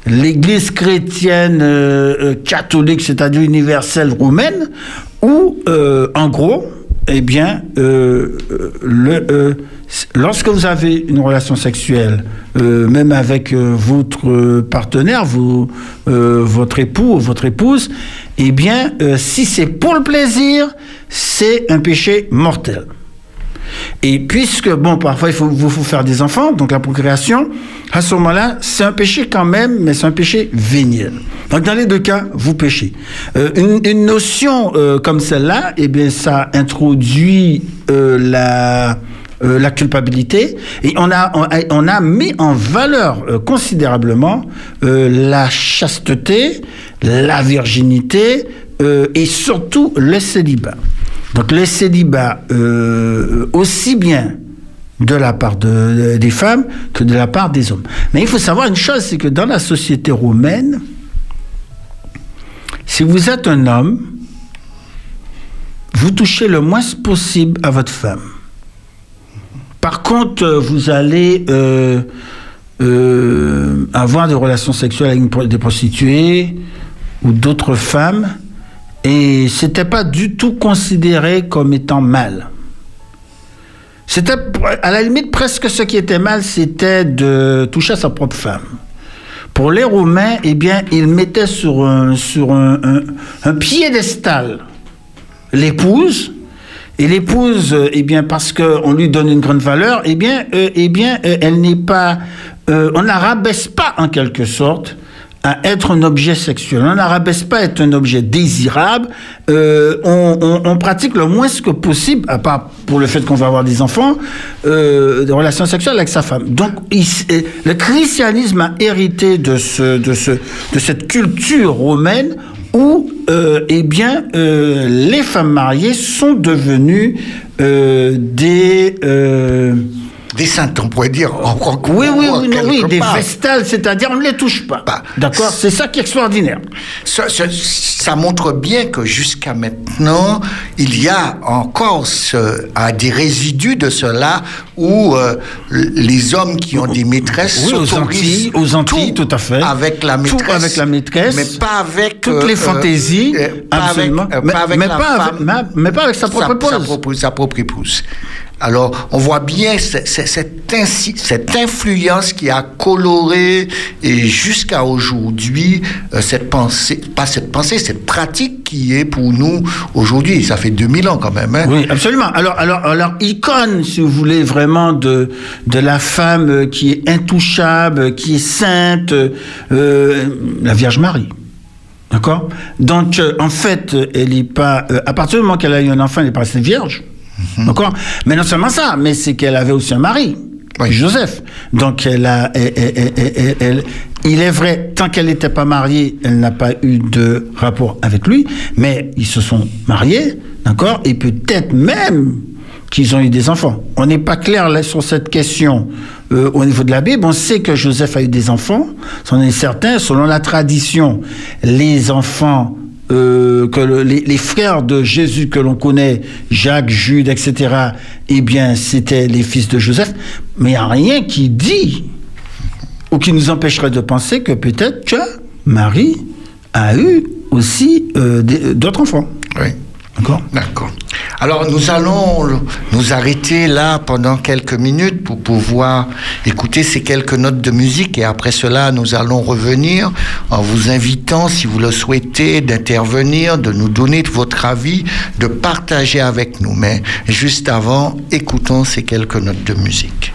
l'Église chrétienne euh, catholique, c'est-à-dire universelle roumaine, où, en gros, eh bien, le, lorsque vous avez une relation sexuelle, même avec votre partenaire, vous, votre époux ou votre épouse, eh bien, euh, si c'est pour le plaisir, c'est un péché mortel. Et puisque, bon, parfois il faut, vous faire des enfants, donc la procréation, à ce moment-là, c'est un péché quand même, mais c'est un péché véniel. Donc dans les deux cas, vous péchez. Euh, une, notion euh, comme celle-là, eh bien, ça introduit la euh, la culpabilité et on a, on a, mis en valeur euh, considérablement euh, la chasteté, la virginité et surtout le célibat. Donc le célibat, aussi bien de la part de, des femmes que de la part des hommes. Mais il faut savoir une chose, c'est que dans la société romaine, si vous êtes un homme, vous touchez le moins possible à votre femme. Par contre, euh, vous allez euh, euh, avoir des relations sexuelles avec des prostituées ou d'autres femmes, et c'était pas du tout considéré comme étant mal. C'était à la limite presque ce qui était mal, c'était de toucher à sa propre femme. Pour les Romains, eh bien, ils mettaient sur un, sur un piédestal l'épouse et l'épouse, euh, eh bien, parce qu'on lui donne une grande valeur, eh bien, euh, eh bien euh, elle n'est pas. on ne la rabaisse pas, en quelque sorte, à être un objet sexuel. On ne la rabaisse pas à être un objet désirable. On, pratique le moins que possible, à part pour le fait qu'on va avoir des enfants, des relations sexuelles avec sa femme. Donc, le christianisme a hérité de, ce, de, ce, de cette culture romaine où euh, eh bien, euh, les femmes mariées sont devenues euh, des des saintes, on pourrait dire. oui, oui, oui, oui des vestales, c'est-à-dire on ne les touche pas. Bah, D'accord C'est ça qui est extraordinaire. Ça, montre bien que jusqu'à maintenant, il y a encore ce, des résidus de cela où euh, les hommes qui ont des maîtresses oui, aux Antilles, aux Antilles tout, à fait. Avec la maîtresse. Tout avec la maîtresse. Mais pas avec. Toutes les fantaisies. Euh, absolument. mais, pas avec mais, pas mais, pas avec sa propre épouse. sa propre épouse. Alors, on voit bien cette, influence qui a coloré et jusqu'à aujourd'hui euh, cette pensée, pas cette pensée, cette pratique qui est pour nous aujourd'hui. Ça fait 2000 ans quand même. Hein. Oui, absolument. Alors, alors, icône, si vous voulez, vraiment de, la femme qui est intouchable, qui est sainte, euh, la Vierge Marie. D'accord? Donc, euh, en fait, elle n'est pas. à partir du moment qu'elle a eu un enfant, elle n'est pas restée vierge. Mhm. D'accord Mais non seulement ça, mais c'est qu'elle avait aussi un mari. Joseph. Donc, elle a, il est vrai, tant qu'elle n'était pas mariée, elle n'a pas eu de rapport avec lui, mais ils se sont mariés, d'accord Et peut-être même qu'ils ont eu des enfants. On n'est pas clair là, sur cette question euh, au niveau de la Bible. On sait que Joseph a eu des enfants, c'en est certain. Selon la tradition, les enfants euh, que les, frères de Jésus que l'on connaît, Jacques, Jude, etc., eh bien, c'était les fils de Joseph. Mais il n'y a rien qui dit ou qui nous empêcherait de penser que peut-être que Marie a eu aussi euh, d'autres enfants. Oui. D'accord? D'accord. Alors nous allons nous arrêter là pendant quelques minutes pour pouvoir écouter ces quelques notes de musique et après cela nous allons revenir en vous invitant, si vous le souhaitez, d'intervenir, de nous donner votre avis, de partager avec nous. Mais juste avant, écoutons ces quelques notes de musique.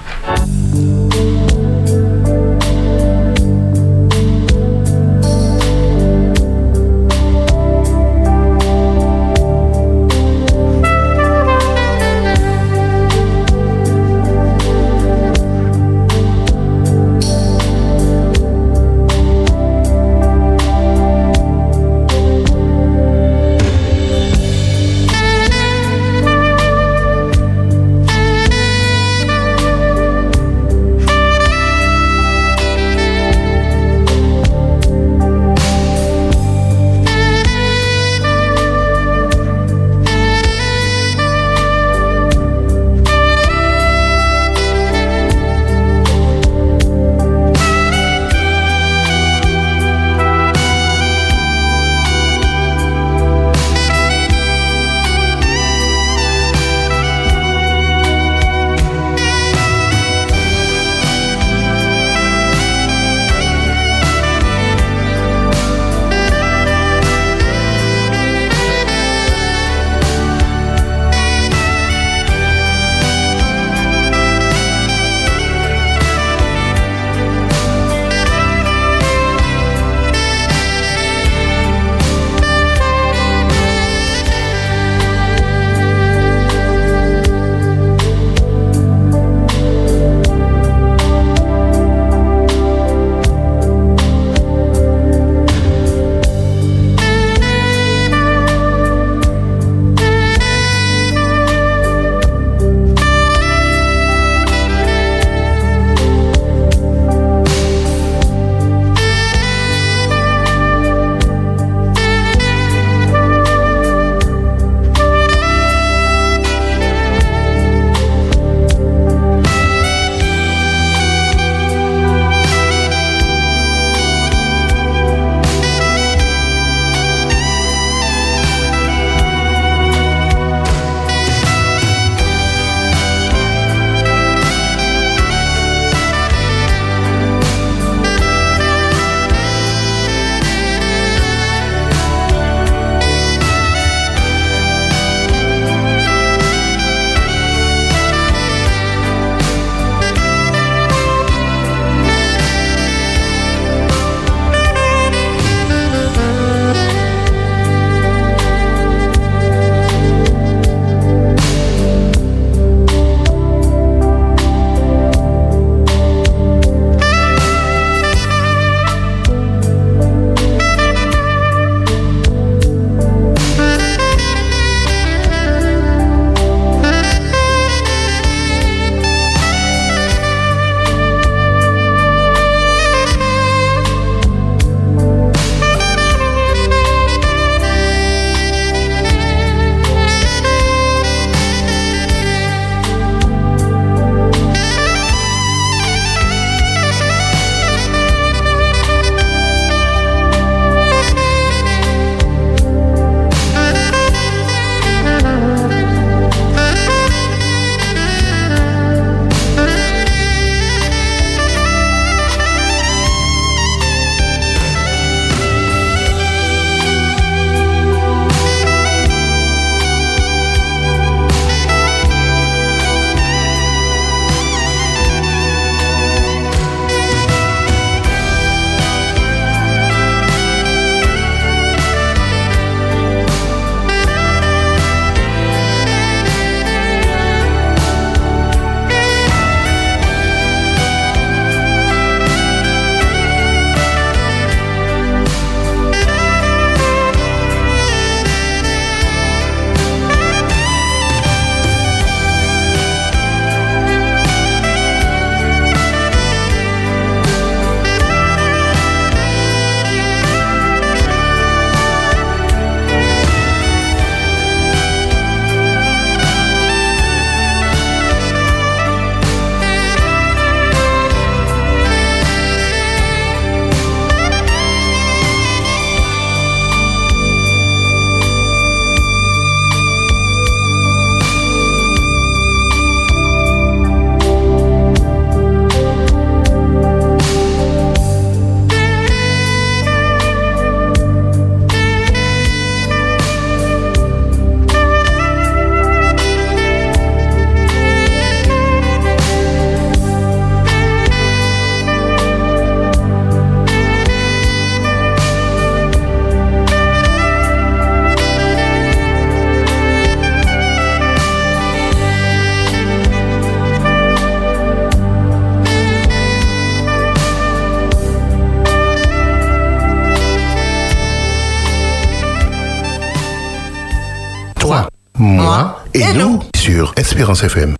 Moi et, nous sur Espérance FM.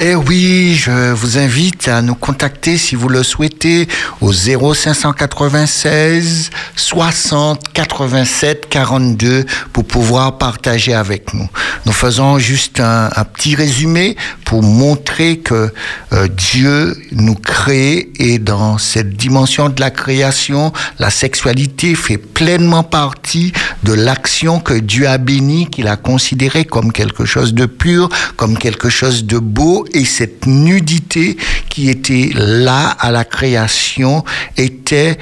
Eh oui, je vous invite à nous contacter si vous le souhaitez au 0596 60 87 42 pour pouvoir partager avec nous. Nous faisons juste un, un petit résumé pour montrer que euh, Dieu nous crée et dans cette dimension de la création, la sexualité fait pleinement partie de l'action que Dieu a bénie, qu'il a considéré comme quelque chose de pur, comme quelque chose de beau et cette nudité qui était là à la création était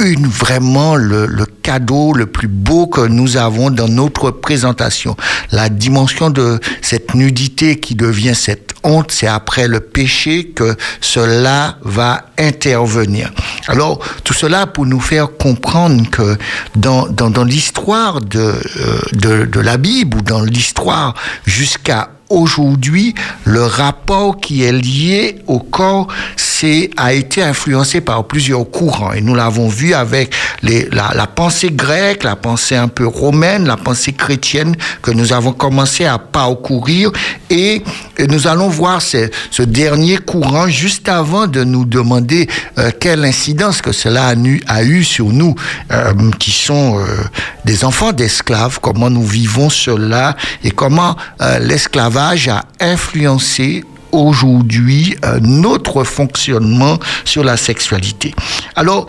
une vraiment le, le, cadeau le plus beau que nous avons dans notre présentation. La dimension de cette nudité qui devient cette honte, c'est après le péché que cela va intervenir. Alors, tout cela pour nous faire comprendre que dans, dans, dans l'histoire de, euh, de, de la Bible ou dans l'histoire jusqu'à aujourd'hui, le rapport qui est lié au corps a été influencé par plusieurs courants. Et nous l'avons vu avec la, pensée grecque, la pensée un peu romaine, la pensée chrétienne que nous avons commencé à parcourir. Et, et nous allons voir ce, dernier courant juste avant de nous demander euh, quelle incidence que cela a eu sur nous, euh, qui sont euh, des enfants d'esclaves, comment nous vivons cela et comment l'esclavage a influencé aujourd'hui euh, notre fonctionnement sur la sexualité. Alors,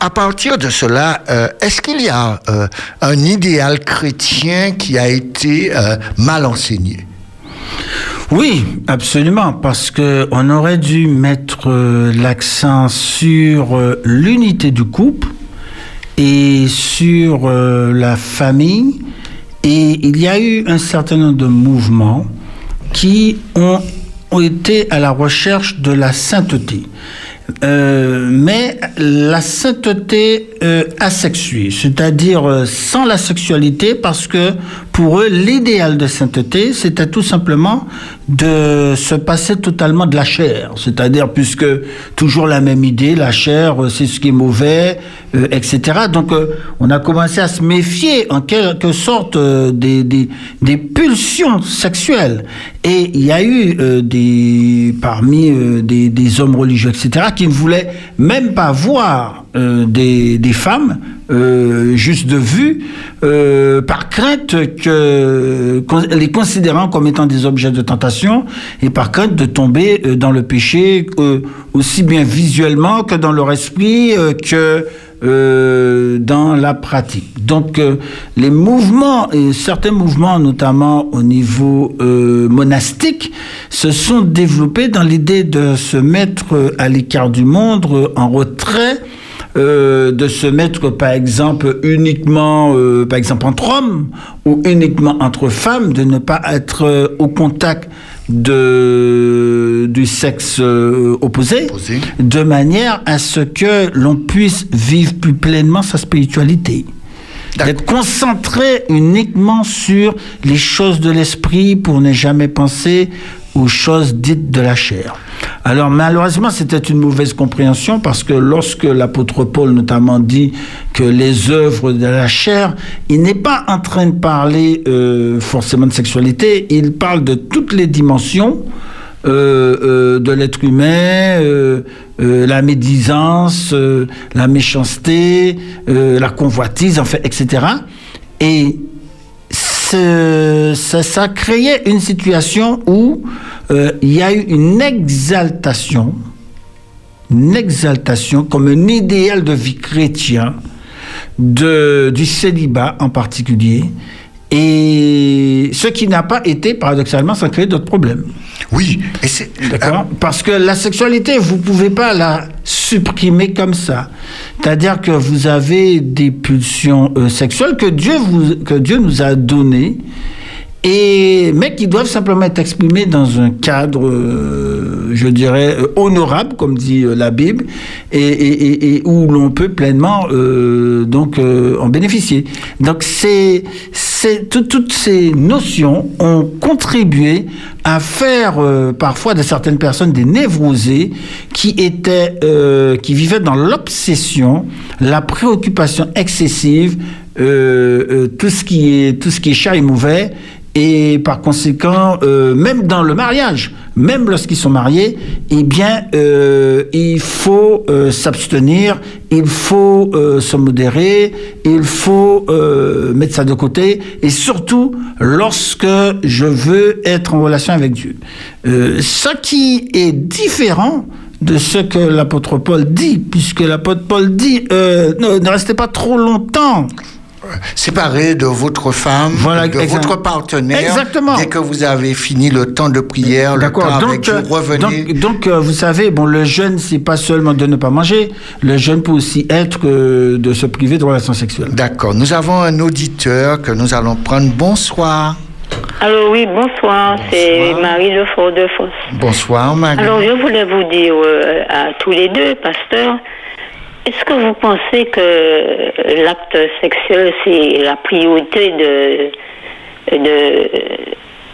à partir de cela, euh, est-ce qu'il y a euh, un idéal chrétien qui a été mal enseigné? Oui, absolument, parce que on aurait dû mettre l'accent sur l'unité du couple et sur la famille. Et il y a eu un certain nombre de mouvements qui ont été à la recherche de la sainteté. Euh, mais la sainteté euh, asexuée, c'est-à-dire euh, sans la sexualité, parce que pour eux, l'idéal de sainteté, c'était tout simplement de se passer totalement de la chair, c'est-à-dire puisque toujours la même idée, la chair, euh, c'est ce qui est mauvais, euh, etc. Donc on a commencé à se méfier en quelque sorte des, pulsions sexuelles. Et il y a eu parmi des, des hommes religieux, etc., qui ne voulaient même pas voir des, des femmes euh, juste de vue, euh, par crainte que les considérant comme étant des objets de tentation et par crainte de tomber euh, dans le péché euh, aussi bien visuellement que dans leur esprit euh, que dans la pratique. Donc les mouvements et certains mouvements, notamment au niveau monastique, se sont développés dans l'idée de se mettre à l'écart du monde, en retrait euh, de se mettre, par exemple, uniquement, euh, par exemple, entre hommes ou uniquement entre femmes, de ne pas être euh, au contact de, du sexe opposé, opposé, de manière à ce que l'on puisse vivre plus pleinement sa spiritualité. D'être concentré uniquement sur les choses de l'esprit pour ne jamais penser aux choses dites de la chair. Alors malheureusement, c'était une mauvaise compréhension parce que lorsque l'apôtre Paul notamment dit que les œuvres de la chair, il n'est pas en train de parler euh, forcément de sexualité, il parle de toutes les dimensions euh, euh, de l'être humain, la médisance, la méchanceté, la convoitise, en fait, etc. Et ça, ça créait une situation où euh, il y a eu une exaltation, une exaltation comme un idéal de vie chrétien, du célibat en particulier, et ce qui n'a pas été, paradoxalement, sans créer d'autres problèmes. Oui, et c'est. D'accord Parce que la sexualité, vous ne pouvez pas la supprimer comme ça. C'est-à-dire que vous avez des pulsions euh, sexuelles que Dieu, vous, que Dieu nous a données et, mais qui doivent simplement être exprimés dans un cadre, euh, je dirais, euh, honorable, comme dit la Bible, et, et, et où l'on peut pleinement donc en bénéficier. Donc c'est, c'est tout, toutes ces notions ont contribué à faire euh, parfois de certaines personnes des névrosés qui étaient, qui vivaient dans l'obsession, la préoccupation excessive euh, euh, tout ce qui est tout ce qui est chat est mauvais et par conséquent, euh, même dans le mariage, même lorsqu'ils sont mariés, eh bien, euh, il faut euh, s'abstenir, il faut se modérer, il faut mettre ça de côté, et surtout lorsque je veux être en relation avec Dieu. Ce qui est différent de ce que l'apôtre Paul dit, puisque l'apôtre Paul dit, ne restez pas trop longtemps Séparé de votre femme, Voilà, de exact- votre partenaire. Exactement. Dès que vous avez fini le temps de prière, le temps avec Dieu, euh, revenez. donc, donc, euh, vous savez, bon, le jeûne, c'est pas seulement de ne pas manger. Le jeûne peut aussi être euh, de se priver de relations sexuelles. D'accord. Nous avons un auditeur que nous allons prendre. Bonsoir. Alors oui, bonsoir, c'est Marie de Fort-de-France. Bonsoir, Marie. Alors je voulais vous dire euh, à tous les deux, pasteurs, est-ce que vous pensez que l'acte sexuel c'est la priorité de, de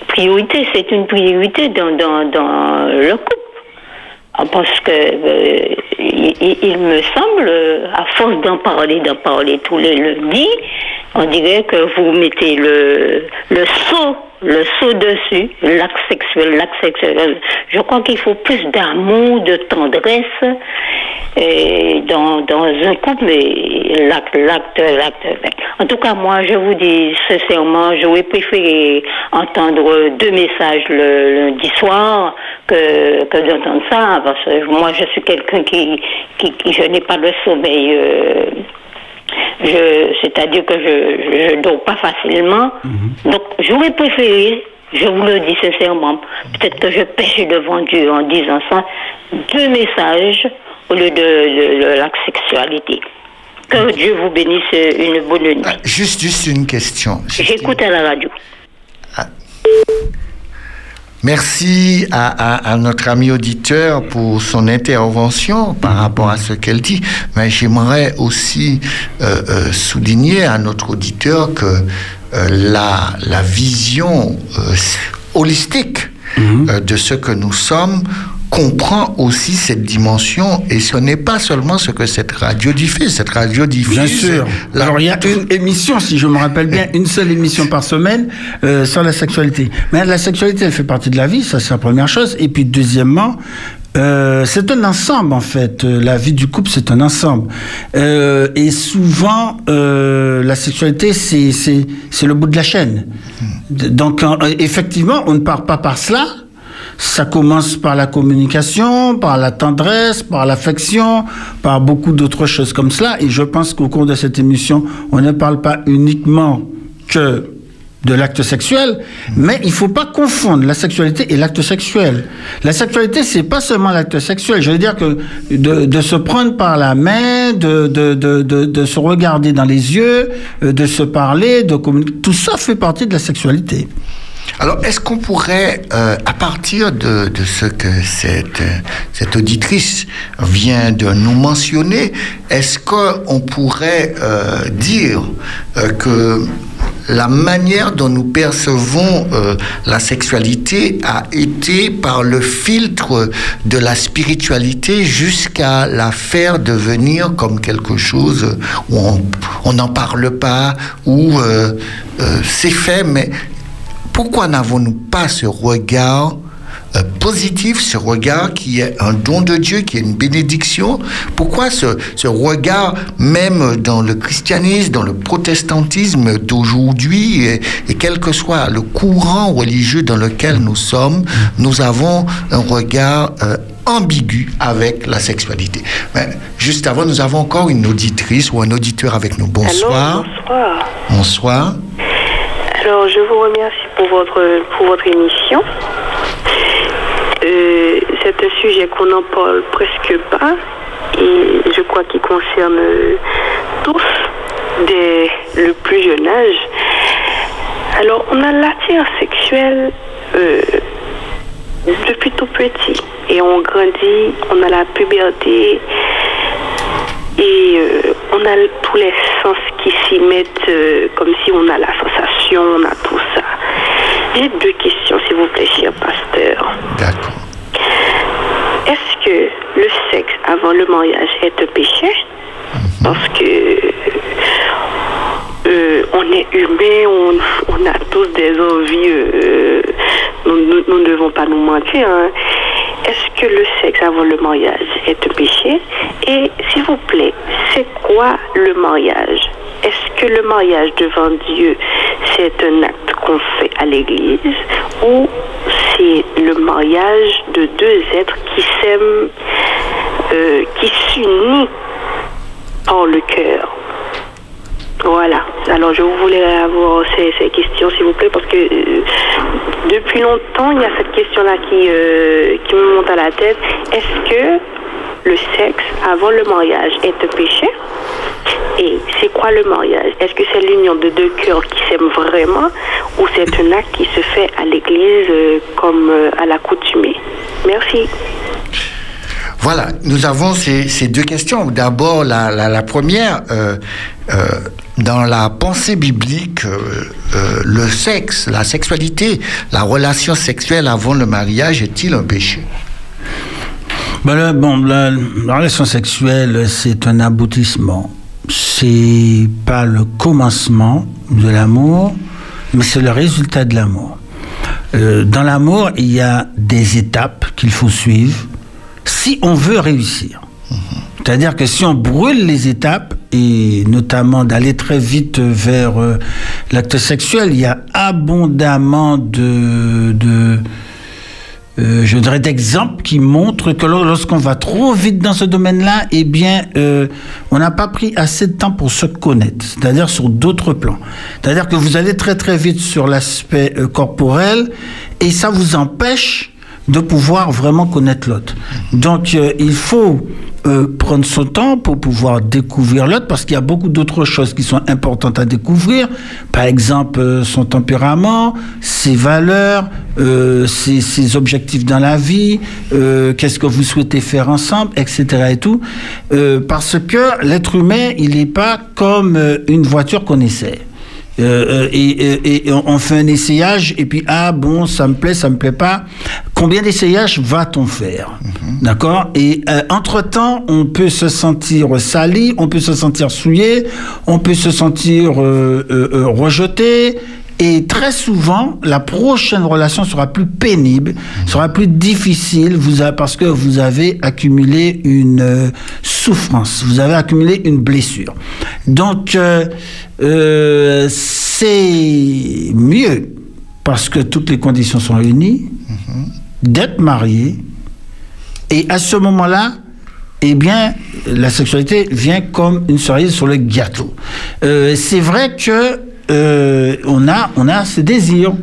priorité, c'est une priorité dans, dans, dans le couple? Ah, parce que euh, il, il- me semble, à force d'en parler, d'en parler tous les lundis, on dirait que vous mettez le, le saut, le saut dessus, l'acte sexuel, l'acte sexuel. Je crois qu'il faut plus d'amour, de tendresse et dans, dans un couple, mais l'acte, l'acte, l'acte. En tout cas, moi, je vous dis sincèrement, j'aurais préféré entendre deux messages le lundi soir que, que d'entendre ça, parce que moi, je suis quelqu'un qui, qui, je n'ai pas le sommeil. euh, c'est-à-dire que je, je dors pas facilement. Donc, j'aurais préféré, je vous le dis sincèrement, peut-être que je pêche devant Dieu en disant ça, deux messages au lieu de, de- de la sexualité. Que Dieu vous bénisse une bonne nuit. Ah, Juste, juste une question. J'écoute à la radio. Merci à, à- à notre ami auditeur pour son intervention par rapport à ce qu'elle dit, mais j'aimerais aussi euh, euh, souligner à notre auditeur que euh, la, la vision holistique euh, de ce que nous sommes comprend aussi cette dimension et ce n'est pas seulement ce que cette radio diffuse. Cette radio diffuse Bien sûr. la- Alors, il y a une émission, si je me rappelle bien, une seule émission par semaine euh, sur la sexualité. Mais la sexualité, elle fait partie de la vie, ça c'est la première chose. Et puis, deuxièmement, euh, c'est un ensemble en fait. Euh, La vie du couple, c'est un ensemble. Euh, et souvent, euh, la sexualité, c'est c'est c'est le bout de la chaîne. Donc, euh, effectivement, on ne part pas par cela. Ça commence par la communication, par la tendresse, par l'affection, par beaucoup d'autres choses comme cela. Et je pense qu'au cours de cette émission, on ne parle pas uniquement que de l'acte sexuel, mais il faut pas confondre la sexualité et l'acte sexuel. La sexualité, c'est pas seulement l'acte sexuel. Je veux dire que de, se prendre par la main, de, de, se regarder dans les yeux, euh, de se parler, de tout ça fait partie de la sexualité. Alors, est-ce qu'on pourrait, euh, à partir de, ce que cette, auditrice vient de nous mentionner, est-ce qu'on pourrait euh, dire euh, que la manière dont nous percevons la sexualité a été par le filtre de la spiritualité jusqu'à la faire devenir comme quelque chose où on- n'en parle pas, où c'est fait, mais pourquoi n'avons-nous pas ce regard euh, positif, ce regard qui est un don de Dieu, qui est une bénédiction? Pourquoi ce, ce regard, même dans le christianisme, dans le protestantisme d'aujourd'hui, et, et quel que soit le courant religieux dans lequel nous sommes, nous avons un regard euh, ambigu avec la sexualité? Mais Juste avant, nous avons encore une auditrice ou un auditeur avec nous. Bonsoir. Allô, bonsoir. Bonsoir. Alors, je vous remercie pour votre, pour votre émission. Euh, c'est un sujet qu'on n'en parle presque pas et je crois qu'il concerne tous dès le plus jeune âge. Alors, on a l'attirance sexuelle euh, depuis tout petit et on grandit, on a la puberté et euh, on a tous les sens qui s'y mettent euh, comme si on a la sensation, on a tout ça. J'ai deux questions, s'il vous plaît, cher pasteur. D'accord. Est-ce que le sexe avant le mariage est un péché? Parce que euh, on est humain, on, on a tous des envies, nous ne devons pas nous mentir. hein. Est-ce que le sexe avant le mariage est un péché? Et s'il vous plaît, c'est quoi le mariage? Est-ce que le mariage devant Dieu, c'est un acte qu'on fait à l'église ou c'est le mariage de deux êtres qui s'aiment, euh, qui s'unissent par le cœur? Voilà. Alors, je voulais avoir ces, questions, s'il vous plaît, parce que euh, depuis longtemps, il y a cette question-là qui, euh, qui me monte à la tête. Est-ce que le sexe avant le mariage est un péché? Et c'est quoi le mariage? Est-ce que c'est l'union de deux cœurs qui s'aiment vraiment ou c'est un acte qui se fait à l'église euh, comme à l'accoutumée? Merci. Voilà, nous avons ces, deux questions. D'abord, la, première, euh, euh, dans la pensée biblique, euh, le sexe, la sexualité, la relation sexuelle avant le mariage est-il un péché? Ben bon, la, la relation sexuelle, c'est un aboutissement. C'est pas le commencement de l'amour, mais c'est le résultat de l'amour. Dans l'amour, il y a des étapes qu'il faut suivre si on veut réussir. C'est-à-dire que si on brûle les étapes, et notamment d'aller très vite vers euh, l'acte sexuel, il y a abondamment de, euh, je dirais d'exemples qui montrent que lor- lorsqu'on va trop vite dans ce domaine-là, eh bien, euh, on n'a pas pris assez de temps pour se connaître, c'est-à-dire sur d'autres plans. C'est-à-dire que vous allez très très vite sur l'aspect corporel et ça vous empêche de pouvoir vraiment connaître l'autre. Donc, euh, il faut euh, prendre son temps pour pouvoir découvrir l'autre parce qu'il y a beaucoup d'autres choses qui sont importantes à découvrir. Par exemple, euh, son tempérament, ses valeurs, euh, ses, ses objectifs dans la vie, euh, qu'est-ce que vous souhaitez faire ensemble, etc. et tout. Euh, parce que l'être humain, il n'est pas comme une voiture qu'on essaie. Euh, euh, et, et- et on fait un essayage et puis ah bon ça me plaît ça me plaît pas. Combien d'essayages va-t-on faire? D'accord? Et entre temps on peut se sentir sali on peut se sentir souillé on peut se sentir euh, euh, euh, rejeté et très souvent, la prochaine relation sera plus pénible, sera plus difficile, parce que vous avez accumulé une euh, souffrance, vous avez accumulé une blessure. Donc, euh, euh, c'est mieux, parce que toutes les conditions sont réunies, d'être marié, et à ce moment-là, eh bien, la sexualité vient comme une cerise sur le gâteau. C'est vrai que euh, on a, on a ses désirs,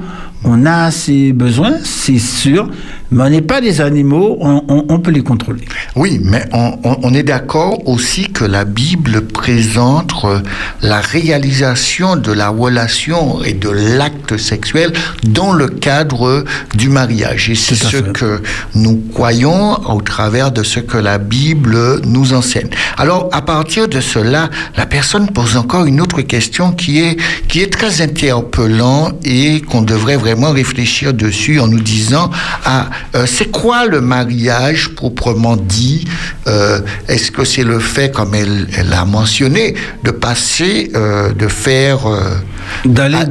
on a ses besoins, c'est sûr, mais on n'est pas des animaux, on, on- on peut les contrôler. Oui, mais on, est d'accord aussi que la Bible présente euh, la réalisation de la relation et de l'acte sexuel dans le cadre du mariage. Et c'est ce fait. que nous croyons au travers de ce que la Bible nous enseigne. Alors, à partir de cela, la personne pose encore une autre question qui est, qui est très interpellant et qu'on devrait vraiment réfléchir dessus en nous disant, ah, euh, c'est quoi le mariage proprement dit Euh, Est-ce que c'est le fait, comme elle, elle a mentionné, de passer, euh, de faire... D'aller, à-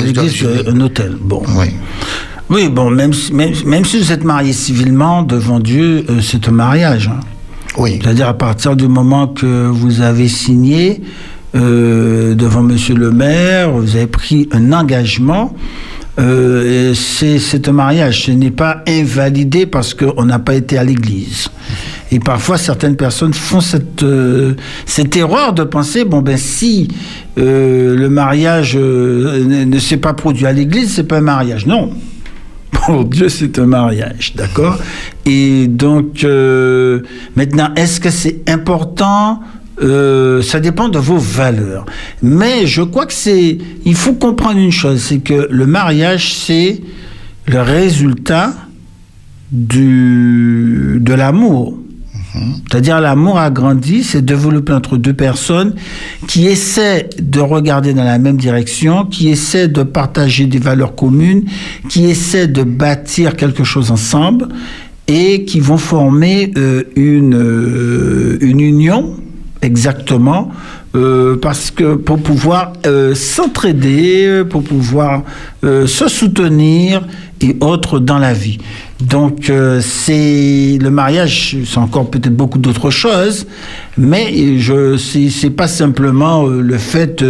l'église, un hôtel. Bon. oui. Oui, bon, même, si- même, même si vous êtes marié civilement devant Dieu, euh, c'est un mariage. hein. Oui. C'est-à-dire à partir du moment que vous avez signé euh, devant Monsieur le maire, vous avez pris un engagement. Euh, c'est un mariage, ce n'est pas invalidé parce qu'on n'a pas été à l'église. Et parfois, certaines personnes font cette, euh, cette erreur de penser, bon ben si euh, le mariage euh, ne, ne s'est pas produit à l'église, c'est pas un mariage. Non, pour <laughs> Dieu, c'est un mariage, d'accord? Et donc, euh, maintenant, est-ce que c'est important Euh, Ça dépend de vos valeurs. Mais je crois que c'est... Il faut comprendre une chose, c'est que le mariage, c'est le résultat du, de l'amour. C'est-à-dire l'amour a grandi, s'est développé entre deux personnes qui essaient de regarder dans la même direction, qui essaient de partager des valeurs communes, qui essaient de bâtir quelque chose ensemble et qui vont former euh, une, euh, une union exactement. Euh, parce que pour pouvoir euh, s'entraider, pour pouvoir euh, se soutenir et autres dans la vie. Donc c'est le mariage, c'est encore peut-être beaucoup d'autres choses, mais je c'est pas simplement le fait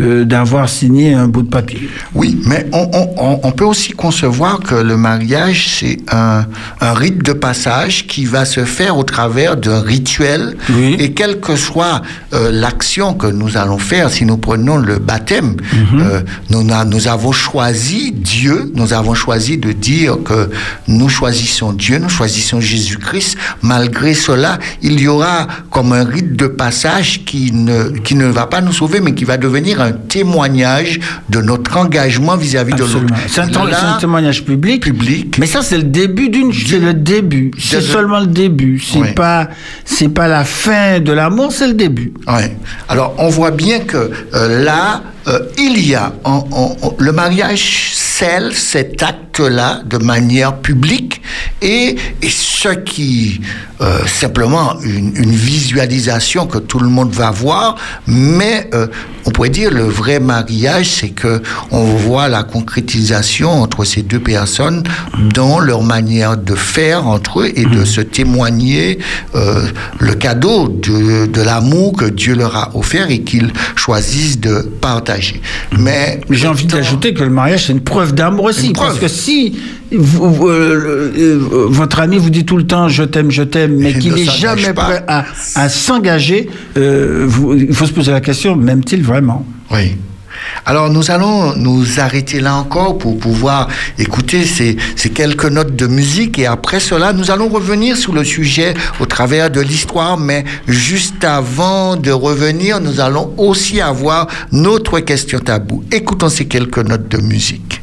euh, d'avoir signé un bout de papier. Oui, mais on, peut aussi concevoir que le mariage, c'est un, rite de passage qui va se faire au travers d'un rituel. Et quelle que soit euh, l'action que nous allons faire, si nous prenons le baptême, mhm. euh, nous, nous avons choisi Dieu, nous avons choisi de dire que nous choisissons Dieu, nous choisissons Jésus-Christ. Malgré cela, il y aura comme un rite de passage qui ne, qui ne va pas nous sauver, mais qui va devenir un témoignage de notre engagement vis-à-vis de l'autre. C'est un, témoignage public. Public. Mais ça, c'est le début d'une. C'est le début. C'est seulement le début. C'est pas, c'est pas la fin de l'amour, c'est le début. Oui. Alors, on voit bien que euh, là, euh, il y a le mariage scelle cet acte-là de manière publique et, et ce qui euh, simplement une, visualisation que tout le monde va voir, mais euh, on pourrait dire le vrai mariage, c'est que on voit la concrétisation entre ces deux personnes dans leur manière de faire entre eux et de mhm. se témoigner le cadeau de, de l'amour que Dieu leur a offert et qu'ils choisissent de partager. Mais j'ai envie d'ajouter que le mariage c'est une preuve d'amour aussi, parce que si vous, euh, euh, votre ami vous dit tout le temps je t'aime, je t'aime, mais qu'il n'est jamais prêt à, à s'engager, euh, il faut se poser la question m'aime-t-il vraiment? Oui. Alors nous allons nous arrêter là encore pour pouvoir écouter ces, quelques notes de musique et après cela nous allons revenir sur le sujet au travers de l'histoire mais juste avant de revenir nous allons aussi avoir notre question tabou. Écoutons ces quelques notes de musique.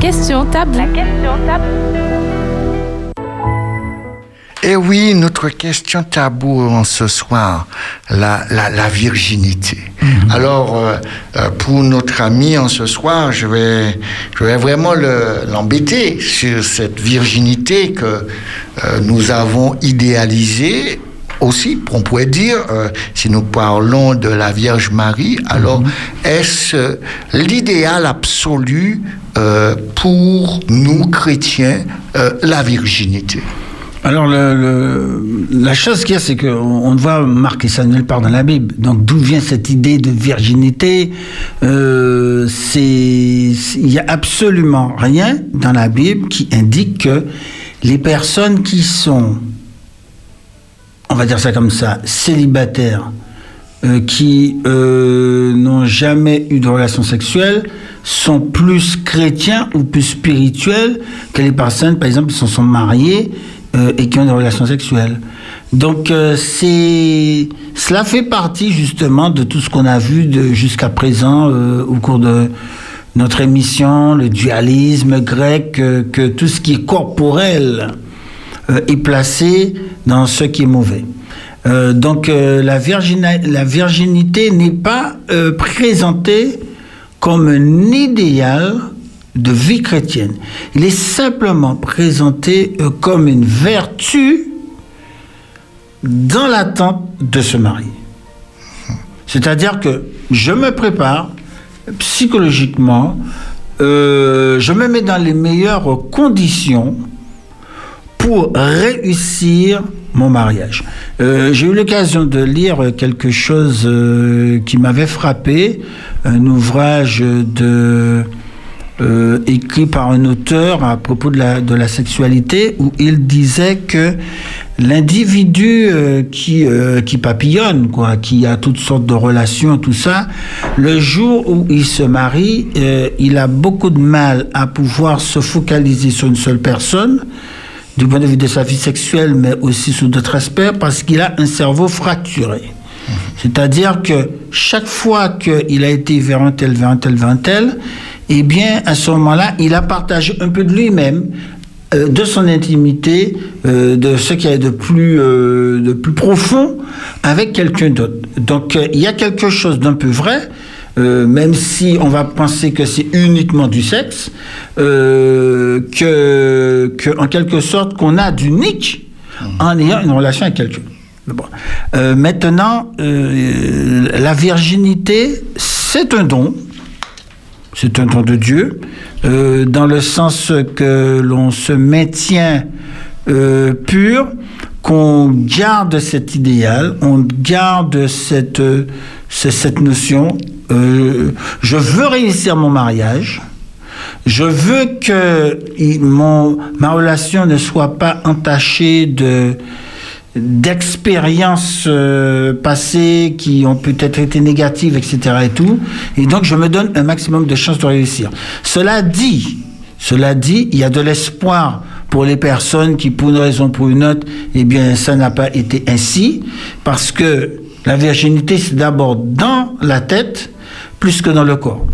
Question tabou. La question tabou. Et oui, notre question tabou en ce soir, la, la, la virginité. Mhm. Alors, euh, euh, pour notre ami en ce soir, je vais, je vais vraiment le- l'embêter sur cette virginité que euh, nous avons idéalisée aussi, on pourrait dire, euh, si nous parlons de la Vierge Marie, alors est-ce euh, l'idéal absolu euh, pour nous chrétiens, euh, la virginité Alors, la chose qu'il y a, c'est qu'on on voit marquer ça nulle part dans la Bible. Donc, d'où vient cette idée de virginité Euh, Il n'y a absolument rien dans la Bible qui indique que les personnes qui sont, on va dire ça comme ça, célibataires, euh, qui n'ont jamais eu de relation sexuelle sont plus chrétiens ou plus spirituels que les personnes, par exemple, qui se sont mariées euh, et qui ont des relations sexuelles. Donc, euh, c'est, cela fait partie justement de tout ce qu'on a vu jusqu'à présent euh, au cours de notre émission, le dualisme grec, que tout ce qui est corporel est placé dans ce qui est mauvais. Donc la, virginité n'est pas présentée comme un idéal de vie chrétienne. Il est simplement présenté euh, comme une vertu dans l'attente de se marier. C'est-à-dire que je me prépare psychologiquement, euh, je me mets dans les meilleures conditions pour réussir mon mariage. Euh, J'ai eu l'occasion de lire quelque chose euh, qui m'avait frappé, un ouvrage euh, écrit par un auteur à propos de la, de la sexualité, où il disait que l'individu qui, qui papillonne, quoi, qui a toutes sortes de relations, tout ça, le jour où il se marie, il a beaucoup de mal à pouvoir se focaliser sur une seule personne, du point de vue de sa vie sexuelle, mais aussi sous d'autres aspects, parce qu'il a un cerveau fracturé. C'est-à-dire que chaque fois qu'il a été vers un tel, vers un tel, vers un tel, eh bien, à ce moment-là, il a partagé un peu de lui-même, euh, de son intimité, euh, de ce qu'il y a de plus, euh, de plus profond avec quelqu'un d'autre. Donc, il y a quelque chose d'un peu vrai, euh, même si on va penser que c'est uniquement du sexe, euh, que, en quelque sorte, qu'on a d'unique en ayant une relation avec quelqu'un. Euh, maintenant, euh, la virginité, c'est un don. C'est un don de Dieu, dans le sens que l'on se maintient pur, qu'on garde cet idéal, on garde cette, ce- cette notion. Euh, je veux réussir mon mariage. Je veux que mon, ma relation ne soit pas entachée de d'expériences euh, passées qui ont peut-être été négatives, etc. et tout. Et donc, je me donne un maximum de chances de réussir. Cela dit, cela dit, il y a de l'espoir pour les personnes qui, pour une raison ou pour une autre, eh bien, ça n'a pas été ainsi, parce que la virginité, c'est d'abord dans la tête plus que dans le corps.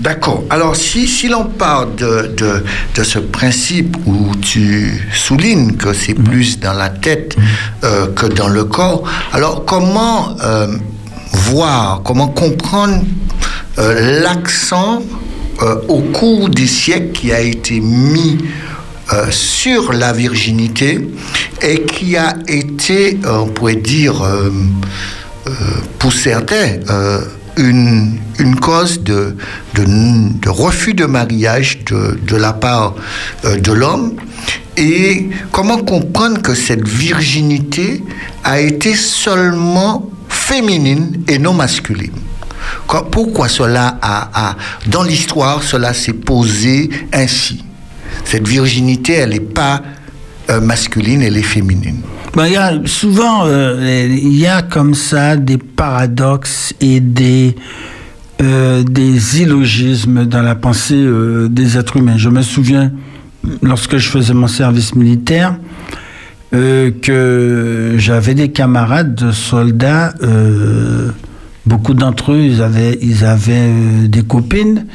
D'accord. Alors, si, si l'on parle de, de, de ce principe où tu soulignes que c'est plus dans la tête euh, que dans le corps, alors comment euh, voir, comment comprendre euh, l'accent au cours des siècles qui a été mis euh, sur la virginité et qui a été, euh, on pourrait dire, euh, pour certains, une, une cause de, de, refus de mariage de, de la part euh, de l'homme. Et comment comprendre que cette virginité a été seulement féminine et non masculine? Quoi- Pourquoi cela a, a dans l'histoire, cela s'est posé ainsi? Cette virginité, elle n'est pas euh, masculine, elle est féminine. Ben, y a souvent, euh, il y a comme ça des paradoxes et des, euh, des illogismes dans la pensée euh, des êtres humains. Je me souviens, lorsque je faisais mon service militaire, que j'avais des camarades de soldats beaucoup d'entre eux, ils avaient, ils avaient des copines,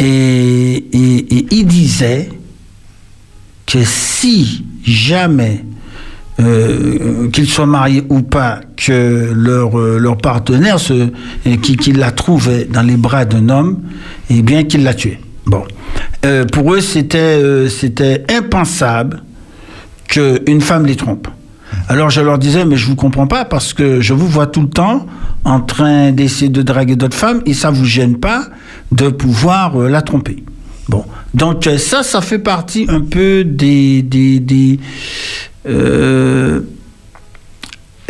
et, et, et ils disaient que si jamais euh, qu'ils soient mariés ou pas, que leur, euh, leur partenaire, se, euh, qui, qui la trouvait dans les bras d'un homme, et bien qu'il la tuait. Bon. Pour eux, c'était impensable qu'une femme les trompe. Alors je leur disais, mais je vous comprends pas parce que je vous vois tout le temps en train d'essayer de draguer d'autres femmes et ça vous gêne pas de pouvoir la tromper. Bon, donc euh, ça, ça fait partie un peu des des des, euh,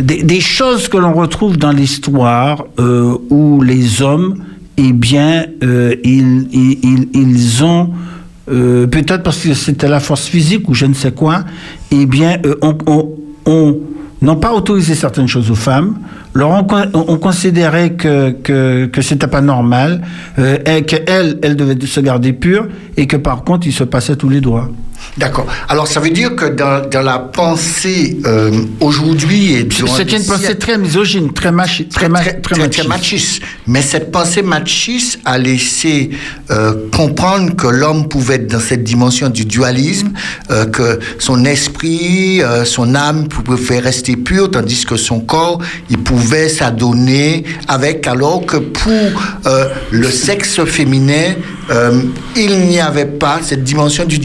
des, choses que l'on retrouve dans l'histoire euh, où les hommes, eh bien, ils, ils, ils- ont peut-être parce que c'était la force physique ou je ne sais quoi, eh bien, on n'ont pas autorisé certaines choses aux femmes. Leur on, con- on considérait que, que, c'était pas normal, euh, qu'elle, elle devait se garder pure, et que par contre, il se passait tous les droits. D'accord. Alors, ça veut dire que dans, dans la pensée euh, aujourd'hui et des une pensée très misogyne, très, machi, très, ma- très, très, machiste. machiste. Mais cette pensée machiste a laissé euh, comprendre que l'homme pouvait être dans cette dimension du dualisme, euh, que son esprit, son âme pouvait rester pur, tandis que son corps, il pouvait s'adonner avec, alors que pour le sexe féminin, il n'y avait pas cette dimension du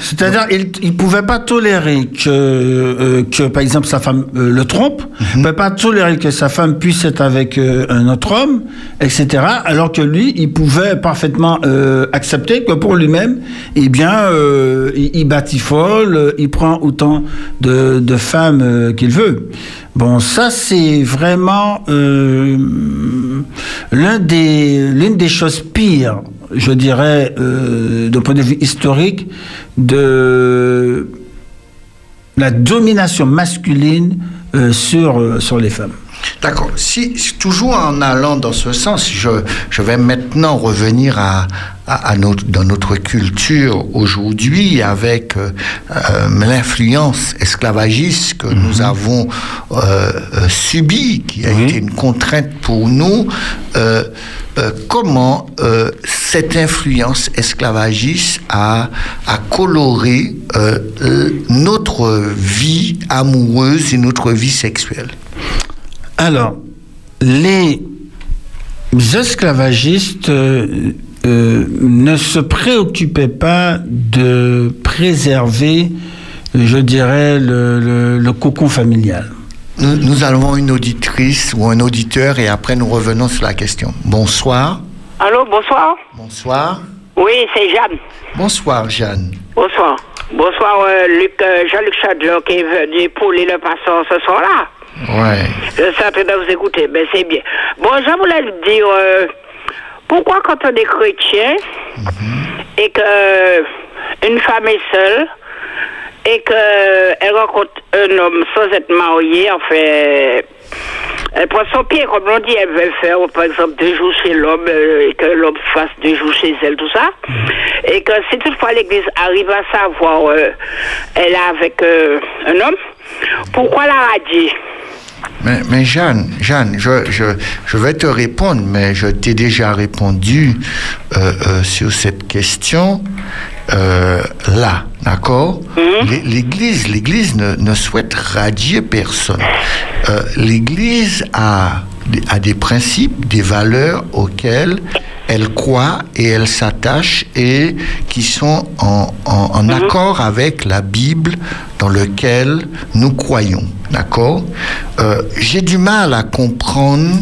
C'est-à-dire, il ne pouvait pas tolérer que, euh, que, par exemple, sa femme euh, le trompe, il ne pouvait pas tolérer que sa femme puisse être avec euh, un autre homme, etc. Alors que lui, il pouvait parfaitement euh, accepter que pour lui-même, eh bien, euh, il, il batifole, euh, il prend autant de, de femmes euh, qu'il veut. Bon, ça, c'est vraiment euh, des, l'une des choses pires, je dirais, euh, d'un point de vue historique, de la domination masculine euh, sur, euh, sur les femmes. D'accord. Si, toujours en allant dans ce sens, je, je vais maintenant revenir à, à, à notre, dans notre culture aujourd'hui avec euh, euh, l'influence esclavagiste que nous avons euh, euh, subie, qui a Oui. été une contrainte pour nous. Euh, comment cette influence esclavagiste a, a coloré notre vie amoureuse et notre vie sexuelle? Alors, les esclavagistes euh, euh, ne se préoccupaient pas de préserver, euh, je dirais, le, le- le cocon familial. Nous, nous avons une auditrice ou un auditeur et après nous revenons sur la question. Bonsoir. Allô, bonsoir. Bonsoir. Oui, c'est Jeanne. Bonsoir, Jeanne. Bonsoir. Bonsoir, euh, Luc, euh, Jean-Luc Chadler qui est venu épauler le passant ce soir-là. Ouais. Je suis en train de vous écouter, mais c'est bien. Bon, je voulais vous dire, euh, pourquoi quand on est chrétien et que euh, une femme est seule et qu'elle rencontre un homme sans être mariée, enfin, elle prend son pied, comme on dit, elle veut faire, par exemple, deux jours chez l'homme euh, et que l'homme fasse deux jours chez elle, tout ça. Et que si toutefois l'Église arrive à savoir, euh, elle est avec euh, un homme, pourquoi la radier Mais, mais Jeanne, Jeanne, je, je, je vais te répondre, mais je t'ai déjà répondu euh, euh, sur cette question euh, là, d'accord? L'É- L'Église, l'Église ne, ne souhaite radier personne. L'Église a, a des principes, des valeurs auxquelles elle croit et elle s'attache et qui sont en, en- en accord avec la Bible dans lequel nous croyons. D'accord? Euh, J'ai du mal à comprendre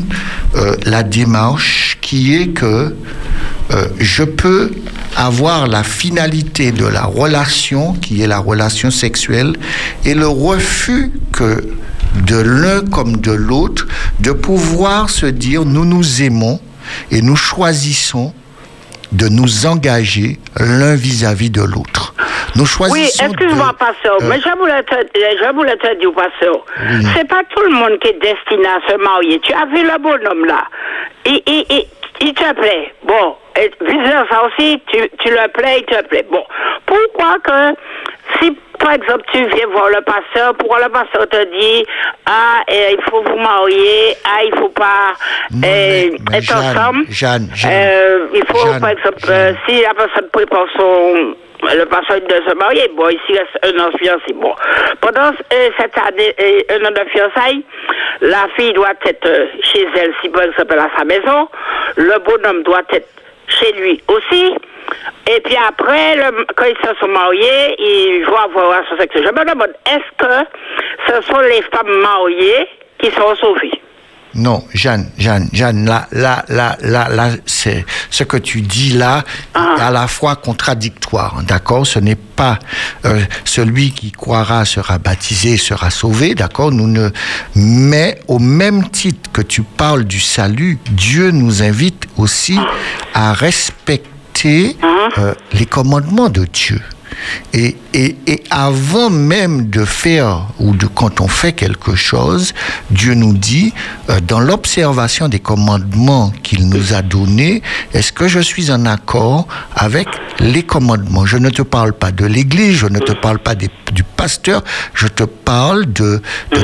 euh, la démarche qui est que euh, je peux avoir la finalité de la relation, qui est la relation sexuelle, et le refus que de l'un comme de l'autre, de pouvoir se dire nous nous aimons et nous choisissons de nous engager l'un vis-à-vis de l'autre. Nous choisissons Oui, excuse-moi, de- pasteur, euh, mais je voulais te, je voulais te dire, pasteur, Oui. c'est pas tout le monde qui est destiné à se marier. Tu as vu le bonhomme là? Il, il, il, il te plaît. Bon, et vice versa aussi, tu, tu le plais, il te plaît. Bon, pourquoi que si par exemple, tu viens voir le pasteur, pour le pasteur te dit, ah, eh, il faut vous marier, ah, il faut pas eh, mais- mais être Jeanne, ensemble. Jeanne, Jeanne, Euh, il faut, Jeanne, par exemple, euh, si la personne prépare son le pasteur de se marier, bon, ici reste un an de fiançailles. Bon, pendant euh, cette année, euh, un an de fiançailles, la fille doit être euh, chez elle, si par exemple à sa maison, le bonhomme doit être chez lui aussi. Et puis après, le- quand ils se sont mariés, ils vont avoir un sexuelle. Je me demande, est-ce que ce sont les femmes mariées qui sont sauvées? Non, Jeanne, Jeanne, Jeanne, là, là, là, là, là, c'est ce que tu dis là Ah. est à la fois contradictoire, d'accord? Ce n'est pas euh, celui qui croira sera baptisé sera sauvé, d'accord? Nous ne, mais au même titre que tu parles du salut, Dieu nous invite aussi à respecter euh, les commandements de Dieu. Et, et, et avant même de faire, ou de quand on fait quelque chose, Dieu nous dit, euh, dans l'observation des commandements qu'il nous a donnés, est-ce que je suis en accord avec les commandements? Je ne te parle pas de l'Église, je ne te parle pas du pasteur, je te parle de,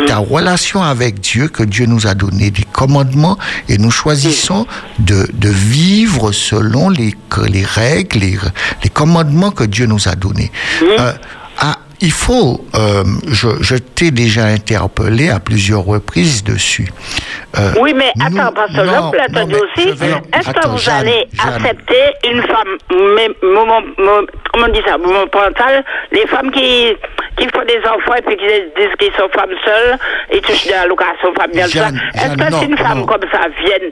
ta relation avec Dieu, que Dieu nous a donné des commandements, et nous choisissons de, vivre selon les, les règles, les, les commandements que Dieu nous a donnés. Euh, ah, il faut, euh, je, je t'ai déjà interpellé à plusieurs reprises dessus. Euh, Oui, mais attends, parce que te dire mais aussi, est-ce que vous Jeanne, allez Jeanne. accepter une femme, mais, moment, moment- comment on dit ça, moment parental, les femmes qui, qui font des enfants et puis qui disent qu'ils sont femmes seules et touchent de la location familiale, est-ce que non, si une femme non. comme ça vienne,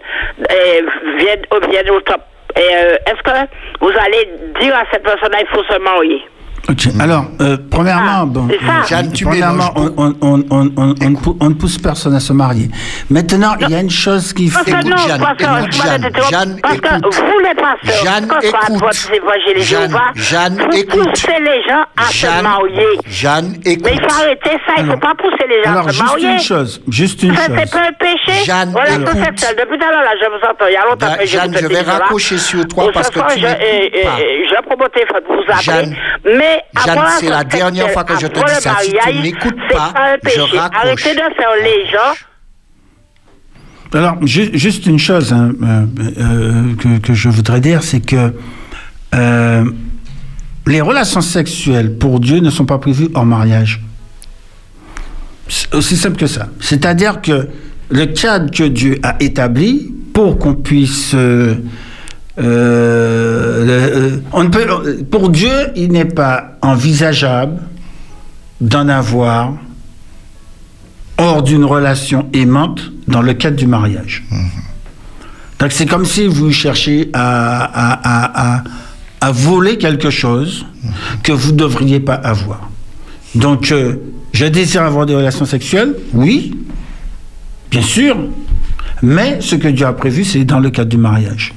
vienne, au- vienne au top, est-ce que vous allez dire à cette personne-là, il faut se marier? Ok. Alors, euh, premièrement, Ah, bon, ça. euh, Jeanne, tu premièrement, on, on, on, on, ne pousse personne à se marier. Maintenant, il y a une chose qui fait. que Écoute, non, Jeanne, parce que, écoute, Jeanne, Jeanne, parce que écoute. vous les pasteurs, Jeanne, quand écoute. Jeanne, Jeanne, vous écoute. poussez les gens à se Jeanne, marier. Jeanne, écoute. Mais il faut arrêter ça, il ne faut Alors- pas pousser les gens Alors, à se juste marier. une chose, juste une Ça, c'est chose. pas un péché. Jeanne, voilà, écoute. Depuis tout à l'heure, là, je vous entends. Il y a longtemps que Jeanne, je vais raccrocher sur toi parce que tu je, pour vous appeler. Mais c'est la dernière fois que je te dis ça. Si tu c'est pas, je raccroche. Arrêtez de faire les gens. Alors, ju- juste une chose hein, euh, euh, que, que je voudrais dire, c'est que euh, les relations sexuelles pour Dieu ne sont pas prévues hors mariage. C'est aussi simple que ça. C'est-à-dire que le cadre que Dieu a établi pour qu'on puisse... euh, euh, le- on ne peut, pour Dieu, il n'est pas envisageable d'en avoir hors d'une relation aimante dans le cadre du mariage. Donc c'est comme si vous cherchiez à, à- à- à- à voler quelque chose que vous ne devriez pas avoir. Donc euh, je désire avoir des relations sexuelles, oui, bien sûr, mais ce que Dieu a prévu, c'est dans le cadre du mariage.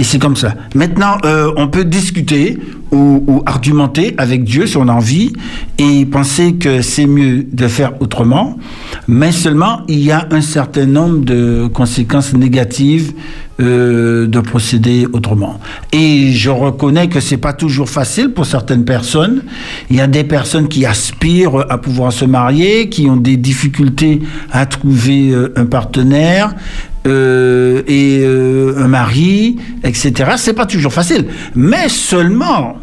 Et c'est comme ça. Maintenant, euh, on peut discuter ou, argumenter avec Dieu si on a envie et penser que c'est mieux de faire autrement, mais seulement il y a un certain nombre de conséquences négatives euh, de procéder autrement. Et je reconnais que c'est pas toujours facile pour certaines personnes. Il y a des personnes qui aspirent à pouvoir se marier, qui ont des difficultés à trouver euh, un partenaire euh, et euh, un mari, etc. C'est pas toujours facile, mais seulement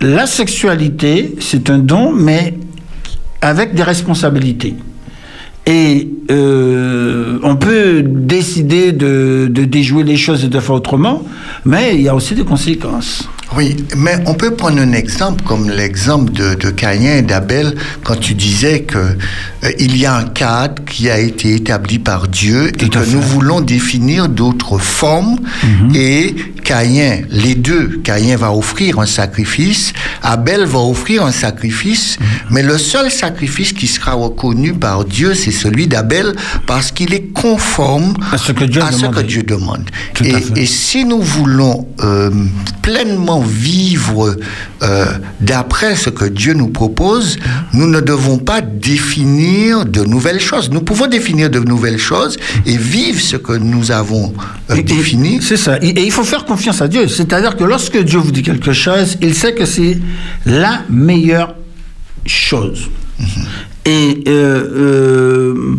la sexualité, c'est un don, mais avec des responsabilités. Et euh, on peut décider de, de déjouer les choses et de faire autrement, mais il y a aussi des conséquences. Oui, mais on peut prendre un exemple comme l'exemple de, de Caïn et d'Abel quand tu disais que euh, il y a un cadre qui a été établi par Dieu et que fait. nous voulons définir d'autres formes. Et Caïn, les deux, Caïn va offrir un sacrifice, Abel va offrir un sacrifice, mais le seul sacrifice qui sera reconnu par Dieu, c'est celui d'Abel parce qu'il est conforme À ce que Dieu ce que demande. Et, et si nous voulons euh, pleinement vraiment vivre euh, d'après ce que Dieu nous propose, nous ne devons pas définir de nouvelles choses. Nous pouvons définir de nouvelles choses et vivre ce que nous avons euh, Et- et- défini. C'est ça. Et, et il faut faire confiance à Dieu. C'est-à-dire que lorsque Dieu vous dit quelque chose, il sait que c'est la meilleure chose. Et euh, euh,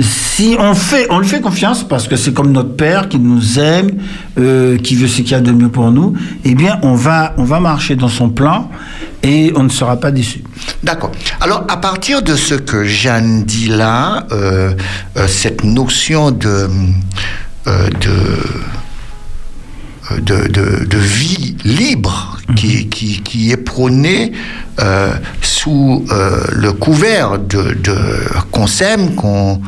si on fait, fait confiance parce que c'est comme notre Père qui nous aime, euh, qui veut ce qu'il y a de mieux pour nous, eh bien, on va, on va marcher dans son plan et on ne sera pas déçu. D'accord. Alors, à partir de ce que Jeanne dit là, euh, euh, cette notion de, de, de- de vie libre qui, qui, qui est prônée euh, sous euh, le couvert de, de qu'on s'aime, qu'on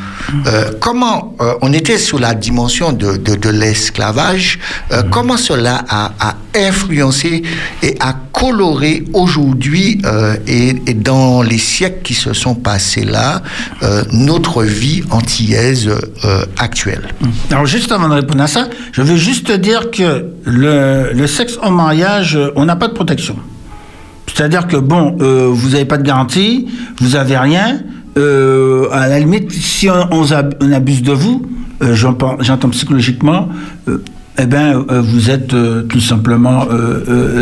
euh, comment euh, on était sous la dimension de, de, l'esclavage, euh, comment cela a, a influencé et a coloré aujourd'hui et, et dans les siècles qui se sont passés là notre vie antillaise actuelle. Alors juste avant de répondre à ça, je veux juste te dire que le, sexe en mariage, euh, on n'a pas de protection. C'est-à-dire que bon, euh, vous n'avez pas de garantie, vous n'avez rien. euh, à la limite, si on, on ab- on abuse de vous, j'entends psychologiquement, eh euh, vous êtes tout simplement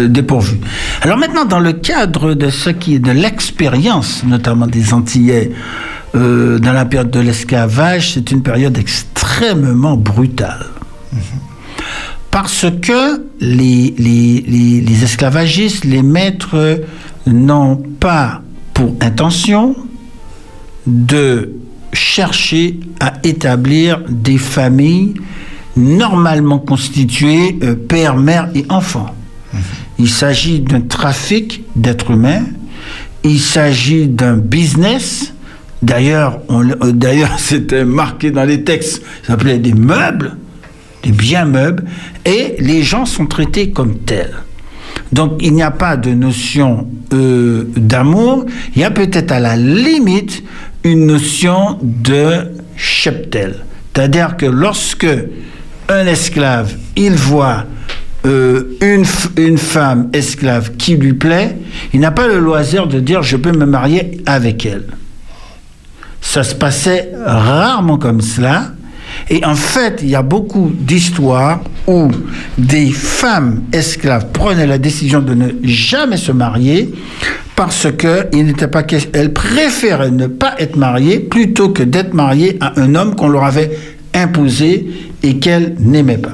dépourvu. Alors maintenant, dans le cadre de ce qui est de l'expérience, notamment des Antillais, dans la période de l'esclavage, c'est une période extrêmement brutale. Parce que les, les, les, les esclavagistes, les maîtres, n'ont pas pour intention de chercher à établir des familles normalement constituées euh, père, mère et enfants. Il s'agit d'un trafic d'êtres humains, il s'agit d'un business. D'ailleurs, euh, d'ailleurs, <laughs> c'était marqué dans les textes, ça s'appelait des meubles, des biens meubles, et les gens sont traités comme tels. Donc il n'y a pas de notion euh, d'amour, il y a peut-être à la limite une notion de cheptel. C'est-à-dire que lorsque un esclave, il voit euh, une, une femme esclave qui lui plaît, il n'a pas le loisir de dire je peux me marier avec elle. Ça se passait rarement comme cela. Et en fait, il y a beaucoup d'histoires où des femmes esclaves prenaient la décision de ne jamais se marier parce que il n'était pas question- elles préféraient ne pas être mariées plutôt que d'être mariées à un homme qu'on leur avait imposé et qu'elles n'aimaient pas.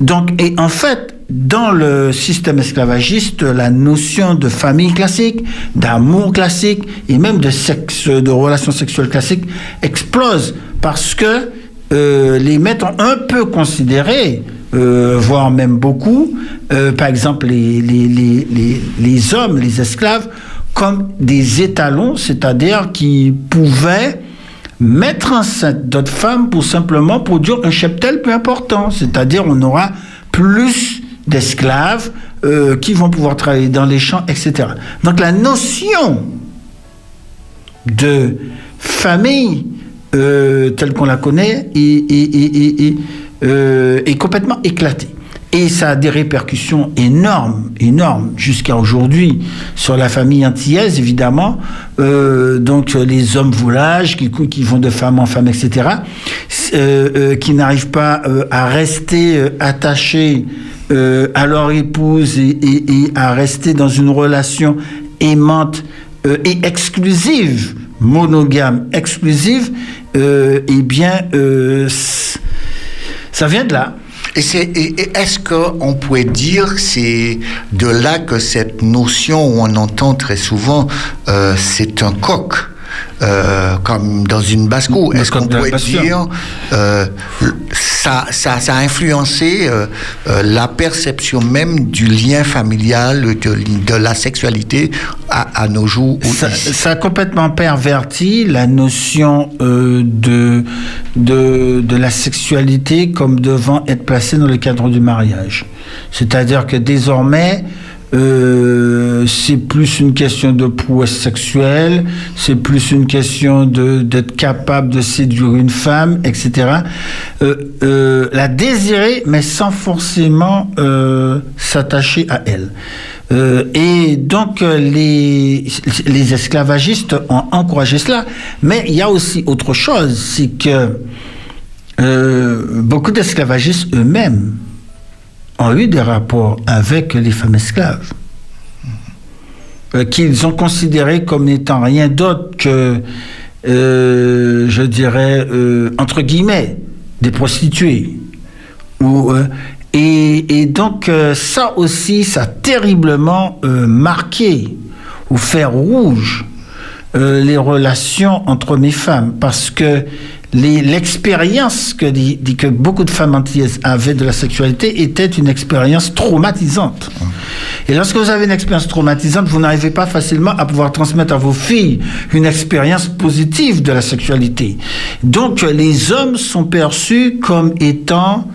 Donc, et en fait, dans le système esclavagiste, la notion de famille classique, d'amour classique et même de sexe, de relations sexuelles classiques explose parce que euh, les maîtres ont un peu considéré, euh, voire même beaucoup, euh, par exemple les, hommes, les esclaves, comme des étalons, c'est-à-dire qui pouvaient mettre enceinte d'autres femmes pour simplement produire un cheptel plus important. C'est-à-dire on aura plus d'esclaves qui vont pouvoir travailler dans les champs, etc. Donc la notion de famille euh, telle qu'on la connaît euh, est complètement éclatée. Et ça a des répercussions énormes, énormes, jusqu'à aujourd'hui, sur la famille antillaise, évidemment. Euh, donc, les hommes voulages qui, qui vont de femme en femme, etc., qui n'arrivent pas à rester attachés à leur épouse et, à rester dans une relation aimante et exclusive, monogame, exclusive, eh bien, euh, ça vient de là. Et, est-ce qu'on pourrait dire que c'est de là que cette notion où on entend très souvent euh, c'est un coq? Euh, comme dans une basse-cour. Est-ce qu'on pourrait dire euh, ça, ça, ça a influencé euh, euh, la perception même du lien familial, de, de la sexualité à, à nos jours ou Ça, ça a complètement perverti la notion de, de, de la sexualité comme devant être placée dans le cadre du mariage. C'est-à-dire que désormais, euh, c'est plus une question de prouesse sexuelle, c'est plus une question d'être capable de séduire une femme, etc. Euh, euh, la désirer, mais sans forcément s'attacher à elle. Et donc les, esclavagistes ont encouragé cela, mais il y a aussi autre chose, c'est que beaucoup d'esclavagistes eux-mêmes ont eu des rapports avec les femmes esclaves, euh, qu'ils ont considérés comme n'étant rien d'autre que, euh, je dirais, euh, entre guillemets, des prostituées. Ou, et, et donc ça aussi, ça a terriblement marqué ou fer rouge les relations entre mes femmes parce que l'expérience que, que beaucoup de femmes antillaises avaient de la sexualité était une expérience traumatisante. Et lorsque vous avez une expérience traumatisante, vous n'arrivez pas facilement à pouvoir transmettre à vos filles une expérience positive de la sexualité. Donc les hommes sont perçus comme étant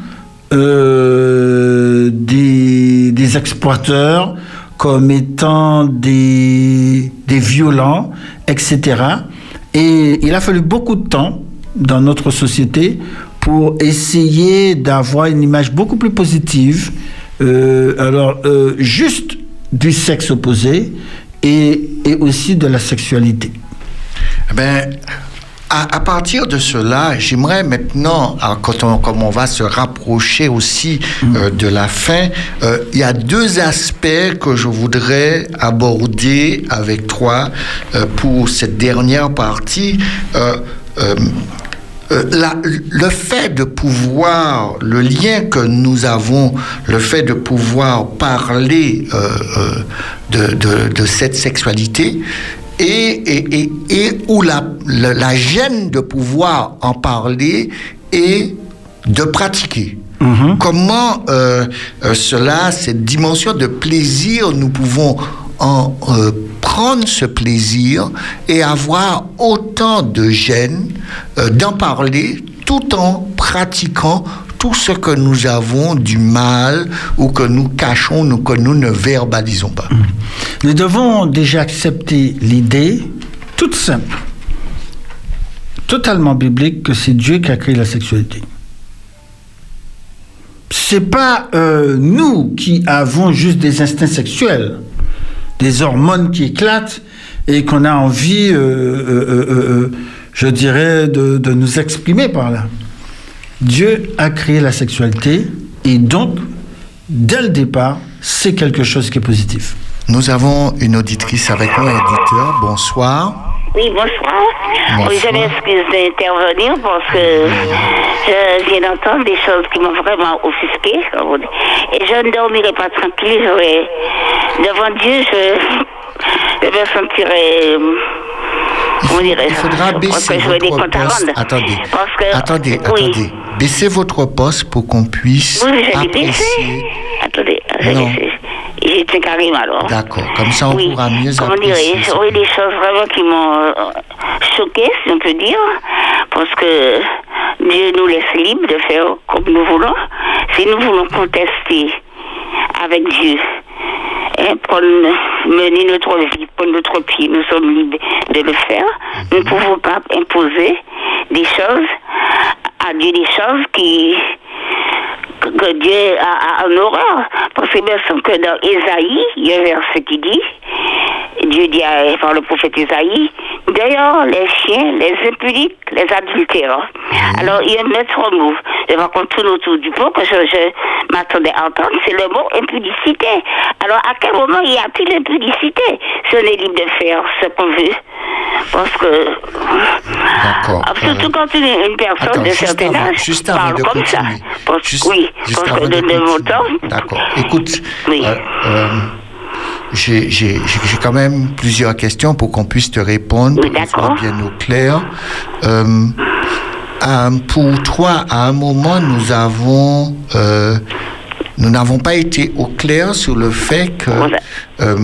euh, des, exploiteurs, comme étant des violents, etc. Et il a fallu beaucoup de temps dans notre société pour essayer d'avoir une image beaucoup plus positive, euh, alors euh, juste du sexe opposé et, et aussi de la sexualité. Eh Ben, à, à partir de cela, j'aimerais maintenant, alors, quand on, comme on va se rapprocher aussi euh, de la fin, euh, il y a deux aspects que je voudrais aborder avec toi euh, pour cette dernière partie. Euh, la- le fait de pouvoir, le lien que nous avons, le fait de pouvoir parler euh, euh, de, de- de cette sexualité et, et, et, et où la, la, la gêne de pouvoir en parler et de pratiquer. Comment euh, euh, cela, cette dimension de plaisir, nous pouvons en euh, prendre ce plaisir et avoir autant de gêne euh, d'en parler tout en pratiquant tout ce que nous avons du mal ou que nous cachons ou que nous ne verbalisons pas. Nous devons déjà accepter l'idée toute simple, totalement biblique, que c'est Dieu qui a créé la sexualité. C'est pas euh, nous qui avons juste des instincts sexuels, des hormones qui éclatent et qu'on a envie, euh, euh, euh, je dirais, de, de nous exprimer par là. Dieu a créé la sexualité et donc, dès le départ, c'est quelque chose qui est positif. Nous avons une auditrice avec nous, éditeur. Bonsoir. Oui, bonsoir. Bonsoir. Oui, je m'excuse d'intervenir parce que je viens d'entendre des choses qui m'ont vraiment offusqué. Et je ne dormirai pas tranquille. Devant Dieu, je, je me sentirai. euh, Comment dirais Il faudra baisser votre poste. Attendez, Parce que, attendez, oui. attendez. Baissez votre poste pour qu'on puisse Oui, je apprécier. Attendez, je Non. baissé. J'étais carrément alors. D'accord, comme ça on oui. pourra mieux Comment dirais-je Oui, des choses vraiment qui m'ont euh, choqué, si on peut dire, parce que Dieu nous laisse libres de faire comme nous voulons. Si nous voulons contester avec Dieu, hein, prendre, mener notre vie, prendre notre pied, nous sommes libres de le faire. Nous ne pouvons pas imposer des choses à Dieu, des choses qui que- Dieu a, a en horreur. Parce que bien sûr que dans Ésaïe, il y a un verset qui dit, Dieu dit à, par le prophète Ésaïe, d'ailleurs les chiens, les impudiques, les adultères. Alors il y a un maître mot, je qu'on tourne autour du pot que je, je m'attendais à entendre, c'est le mot impudicité. Alors à quel moment y a-t-il impudicité? Si on est libre de faire ce qu'on veut Parce que... D'accord. Ah, Surtout quand une, une personne Attends, de certain avant, âge juste parle de comme ça. Parce- Juste- oui, juste parce que de de, mon temps. D'accord. Écoute, Oui. euh, euh, j'ai quand même plusieurs questions pour qu'on puisse te répondre, Oui, pour bien au clair. Euh, euh, pour toi, à un moment, nous avons... euh, nous n'avons pas été au clair sur le fait que euh,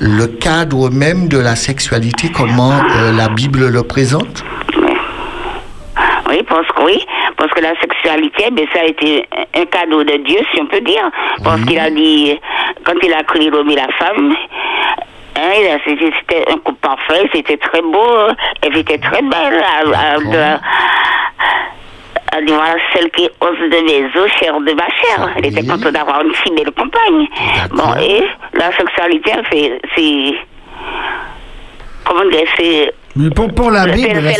le, cadre même de la sexualité, comment euh, la Bible le présente? Oui, parce que oui, parce que la sexualité, ben, ça a été un cadeau de Dieu, si on peut dire. Parce qu'il a dit, quand il a créé l'homme et la femme, hein, c'était un couple parfait, c'était très beau, elle était très belle. elle dit, voilà, celle qui ose de mes os, chair de ma chair. Elle était Oui. contente d'avoir une si belle compagne. Bon, et la sexualité, elle fait, c'est, comment dire, c'est, Mais pour, pour la Bible, la la-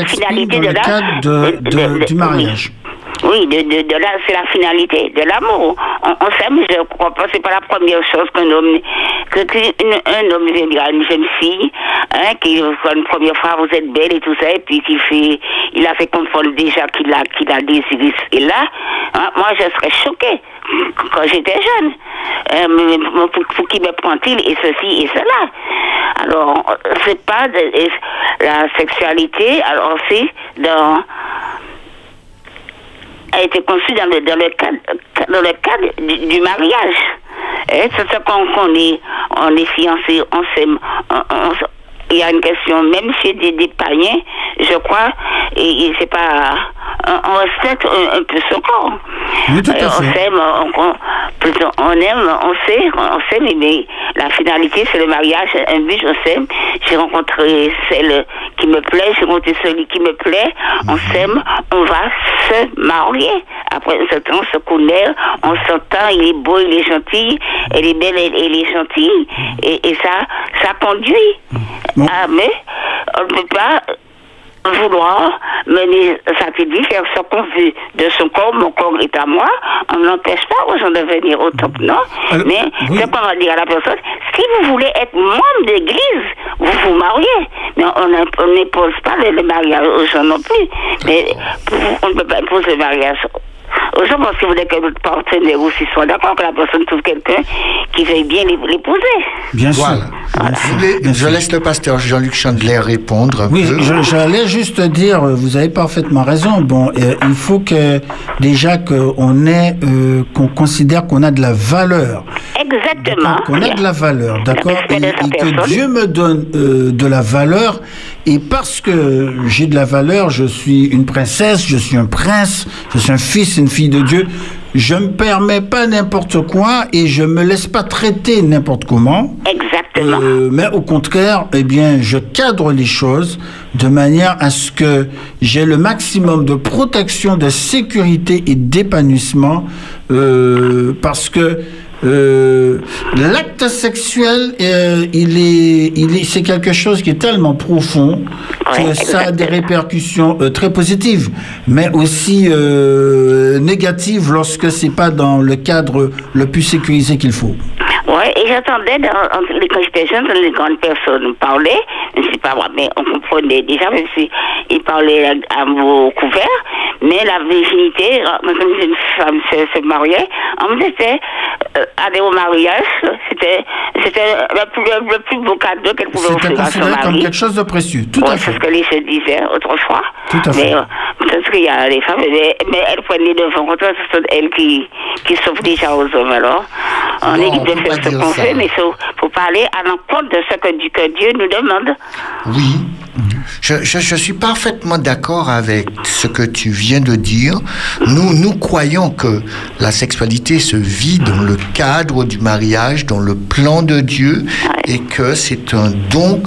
la finalité dans de le la- cadre de- de- du mariage. Oui, de, de, de là, c'est la finalité de l'amour. On, on s'aime, je crois pas, c'est pas la première chose qu'un homme, que, un homme une jeune fille, hein, qui, une première fois, vous êtes belle et tout ça, et puis qui fait, il a fait comprendre déjà qu'il a, qu'il a désiré. Et là, hein, moi, je serais choquée quand j'étais jeune. Euh, pour, qui me prend-il et ceci et cela? Alors, c'est pas de, la sexualité, alors c'est dans a été conçu dans le, dans le cadre, dans le cadre du, du mariage. C'est ça qu'on qu'on est, on est fiancés, on s'aime, on- on il y a une question, même chez des, des païens, je crois, et, et c'est pas, on, on respecte un, un peu son corps. Oui, tout à Euh, on s'aime, on, on- plutôt, on aime, on sait, on s'aime, mais la finalité, c'est le mariage, un but, je s'aime. J'ai rencontré celle qui me plaît, j'ai rencontré celui qui me plaît, on s'aime, on va se marier. Après un certain temps, on se connaît, on s'entend, il est beau, il est gentil, elle est belle, elle, elle est gentille, et, et ça, ça conduit. Bon. Ah, mais on ne peut pas vouloir mener sa vie, faire ce qu'on veut de son corps, mon corps est à moi, on n'empêche pas aux gens de venir au top, non? Alors, Mais oui. c'est va dire à la personne, si vous voulez être membre d'église, vous vous mariez. Mais on n'imp- on n'impose pas le mariage aux gens non plus. Mais on ne peut pas imposer le mariage gens, parce que vous voulez que votre partenaire aussi soit d'accord, que la personne trouve quelqu'un qui veuille bien l'ép- l'épouser. Bien sûr. Voilà. Vous voulez- Bien je sûr. laisse le pasteur Jean-Luc Chandler répondre Oui, j'allais juste dire, euh, vous avez parfaitement raison. Bon, euh, il faut que déjà qu'on ait, euh, qu'on considère qu'on a de la valeur. Exactement. Qu'on a de la valeur, d'accord et, que. Dieu me donne euh, de la valeur. Et parce que j'ai de la valeur, je suis une princesse, je suis un prince, je suis un fils, une fille de Dieu. Je me permets pas n'importe quoi et je me laisse pas traiter n'importe comment. Exactement. Euh, mais au contraire, eh bien, je cadre les choses de manière à ce que j'ai le maximum de protection, de sécurité et d'épanouissement, euh, parce que euh, l'acte sexuel, euh, il est, il est, c'est quelque chose qui est tellement profond que Ouais, ça a des répercussions euh, très positives, mais aussi négatives lorsque c'est pas dans le cadre le plus sécurisé qu'il faut. Ouais, et j'attendais, dans, en- quand j'étais jeune, les grandes personnes parlaient, je ne sais pas moi, mais on comprenait déjà, même si ils parlaient à, à mots couverts, mais la virginité, euh, quand une femme se, se mariait, on disait, euh, aller au mariage, c'était, c'était le plus, le plus beau cadeau qu'elle pouvait C'était offrir à son considéré comme mari. quelque chose de précieux. Tout Ouais, à c'est fait. ce que les jeunes disaient autrefois. Tout à fait. Mais euh, peut-être qu'il y a des femmes, mais, mais elles prennent les devants. Quand ce sont elles qui, qui sauvent déjà aux hommes. Alors, on peut de faire ce qu'on ça. mais il faut, à l'encontre de ce que, Dieu nous demande. Oui. Je, je- je suis parfaitement d'accord avec ce que tu viens de dire. Nous, nous croyons que la sexualité se vit dans le cadre du mariage, dans le plan de Dieu, et que c'est un don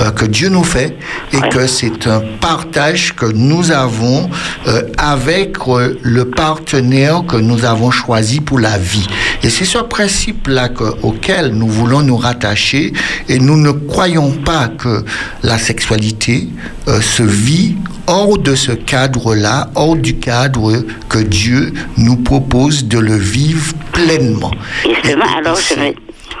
euh, que Dieu nous fait et que c'est un partage que nous avons euh, avec euh, le partenaire que nous avons choisi pour la vie. Et c'est ce principe-là que- auquel nous voulons nous rattacher et nous ne croyons pas que la sexualité se vit hors de ce cadre-là, hors du cadre que Dieu nous propose de le vivre pleinement. Justement, alors je me-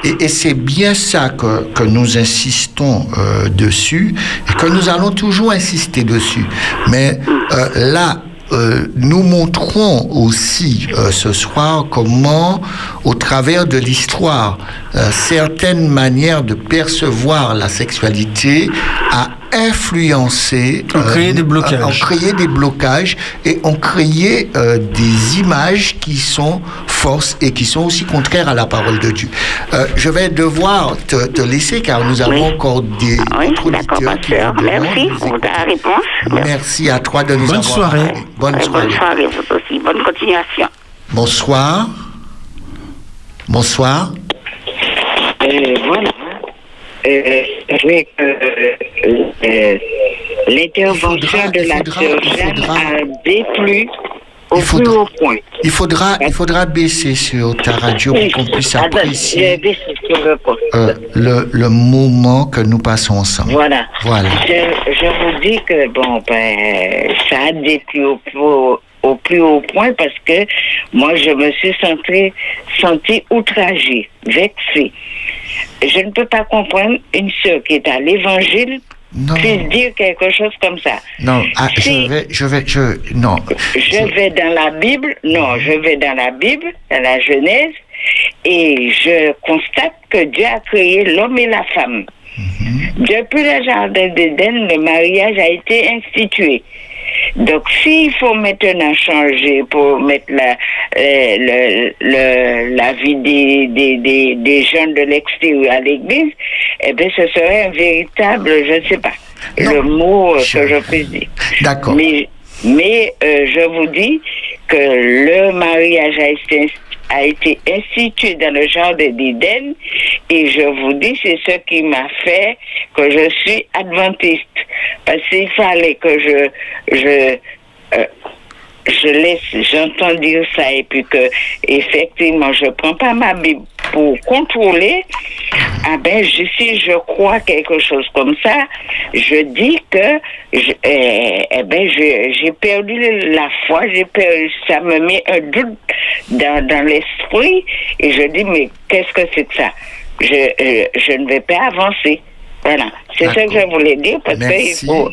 et, et c'est bien ça que, que nous insistons euh, dessus et que nous allons toujours insister dessus. Mais euh, là, euh, nous montrons aussi euh, ce soir comment, au travers de l'histoire, euh, certaines manières de percevoir la sexualité a influencé, Ont créé des blocages. ont créé des blocages et ont créé euh, des images qui sont fausses et qui sont aussi contraires à la parole de Dieu. Euh, je vais devoir te, te laisser car nous avons Oui. encore des Oui, autres d'accord, auditeurs qui demandent Merci ta écouter. réponse. Merci à toi de nous Bonne avoir soirée. Bonne soirée. Bonne soirée, vous aussi. Bonne continuation. Bonsoir. Bonsoir. Euh, voilà. Euh, avec euh, euh, l'intervention de la sœur Jeanne a déplu au plus haut point. Il faudra, il faudra baisser sur ta radio pour qu'on puisse Attends, apprécier euh, le, le moment que nous passons ensemble. Voilà. Voilà. Je, je vous dis que, bon, ben, ça a déplu au plus haut, au plus haut point parce que moi, je me suis sentie, sentie outragée, vexée. Je ne peux pas comprendre une sœur qui est à l'évangile puisse dire quelque chose comme ça. Non, ah, Si- je vais, je vais, je, non. Je vais dans la Bible, non, je vais dans la Bible, dans la Genèse, et je constate que Dieu a créé l'homme et la femme. Depuis le jardin d'Éden, le mariage a été institué. Donc, s'il faut maintenant changer pour mettre la, euh, le, le- la vie des, des, des, des gens de l'extérieur à l'église, eh bien, ce serait un véritable, je ne sais pas, le mot euh, que je puisse dire. D'accord. Mais, mais euh, je vous dis que le mariage a été, a été institué dans le jardin d'Éden et je vous dis, c'est ce qui m'a fait que je suis adventiste. Parce qu'il fallait que je, je, euh, je laisse, j'entends dire ça et puis que effectivement je prends pas ma Bible pour contrôler. Ah ben, je, si je crois quelque chose comme ça, je dis que je, eh, eh ben, j'ai perdu la foi, j'ai perdu, ça me met un doute dans, dans l'esprit et je dis mais qu'est-ce que c'est que ça? Je, euh, je ne vais pas avancer. Voilà, c'est ça que je voulais dire parce qu'il faut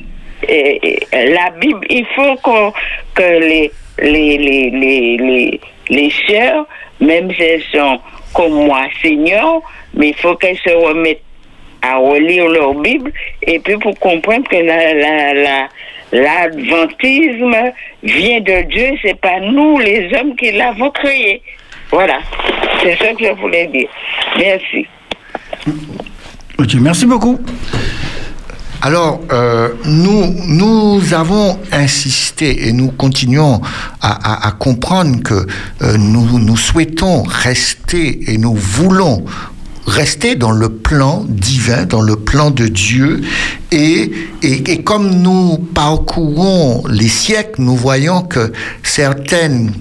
et- et la Bible, il faut qu'on que les les les les les, les sœurs, même si elles sont comme moi seniors, mais il faut qu'elles se remettent à relire leur Bible et puis pour comprendre que la la l'adventisme vient de Dieu, c'est pas nous les hommes qui l'avons créé. Voilà, c'est ça que je voulais dire. Merci. Ok, merci beaucoup. Alors, euh, nous, avons insisté et nous continuons à, comprendre que euh, nous, souhaitons rester et nous voulons rester dans le plan divin, dans le plan de Dieu. Et comme nous parcourons les siècles, nous voyons que certaines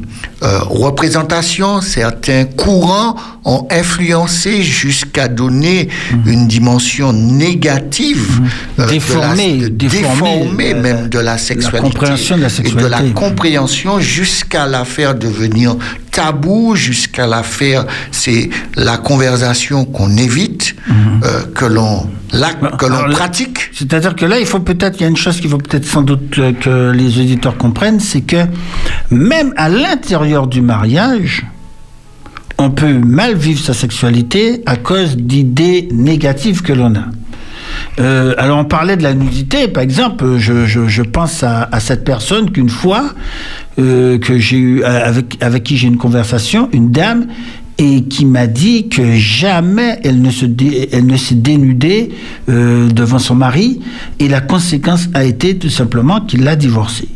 euh, représentations, certains courants ont influencé jusqu'à donner une dimension négative, euh, de la- de- déformer euh, même de la la sexualité compréhension de la et de la compréhension jusqu'à la faire devenir tabou, jusqu'à la faire, c'est la conversation qu'on évite, euh, que l'on la- que l'on pratique. C'est-à-dire que là, il faut peut-être, il y a une chose qu'il faut peut-être sans doute que les auditeurs comprennent, c'est que même à l'intérieur du mariage, on peut mal vivre sa sexualité à cause d'idées négatives que l'on a. Euh, alors on parlait de la nudité, par exemple, je, pense à, cette personne qu'une fois, euh, que j'ai eu avec, avec qui j'ai une conversation, une dame, et qui m'a dit que jamais elle ne se dé- s'est dénudée euh, devant son mari, et la conséquence a été tout simplement qu'il l'a divorcée.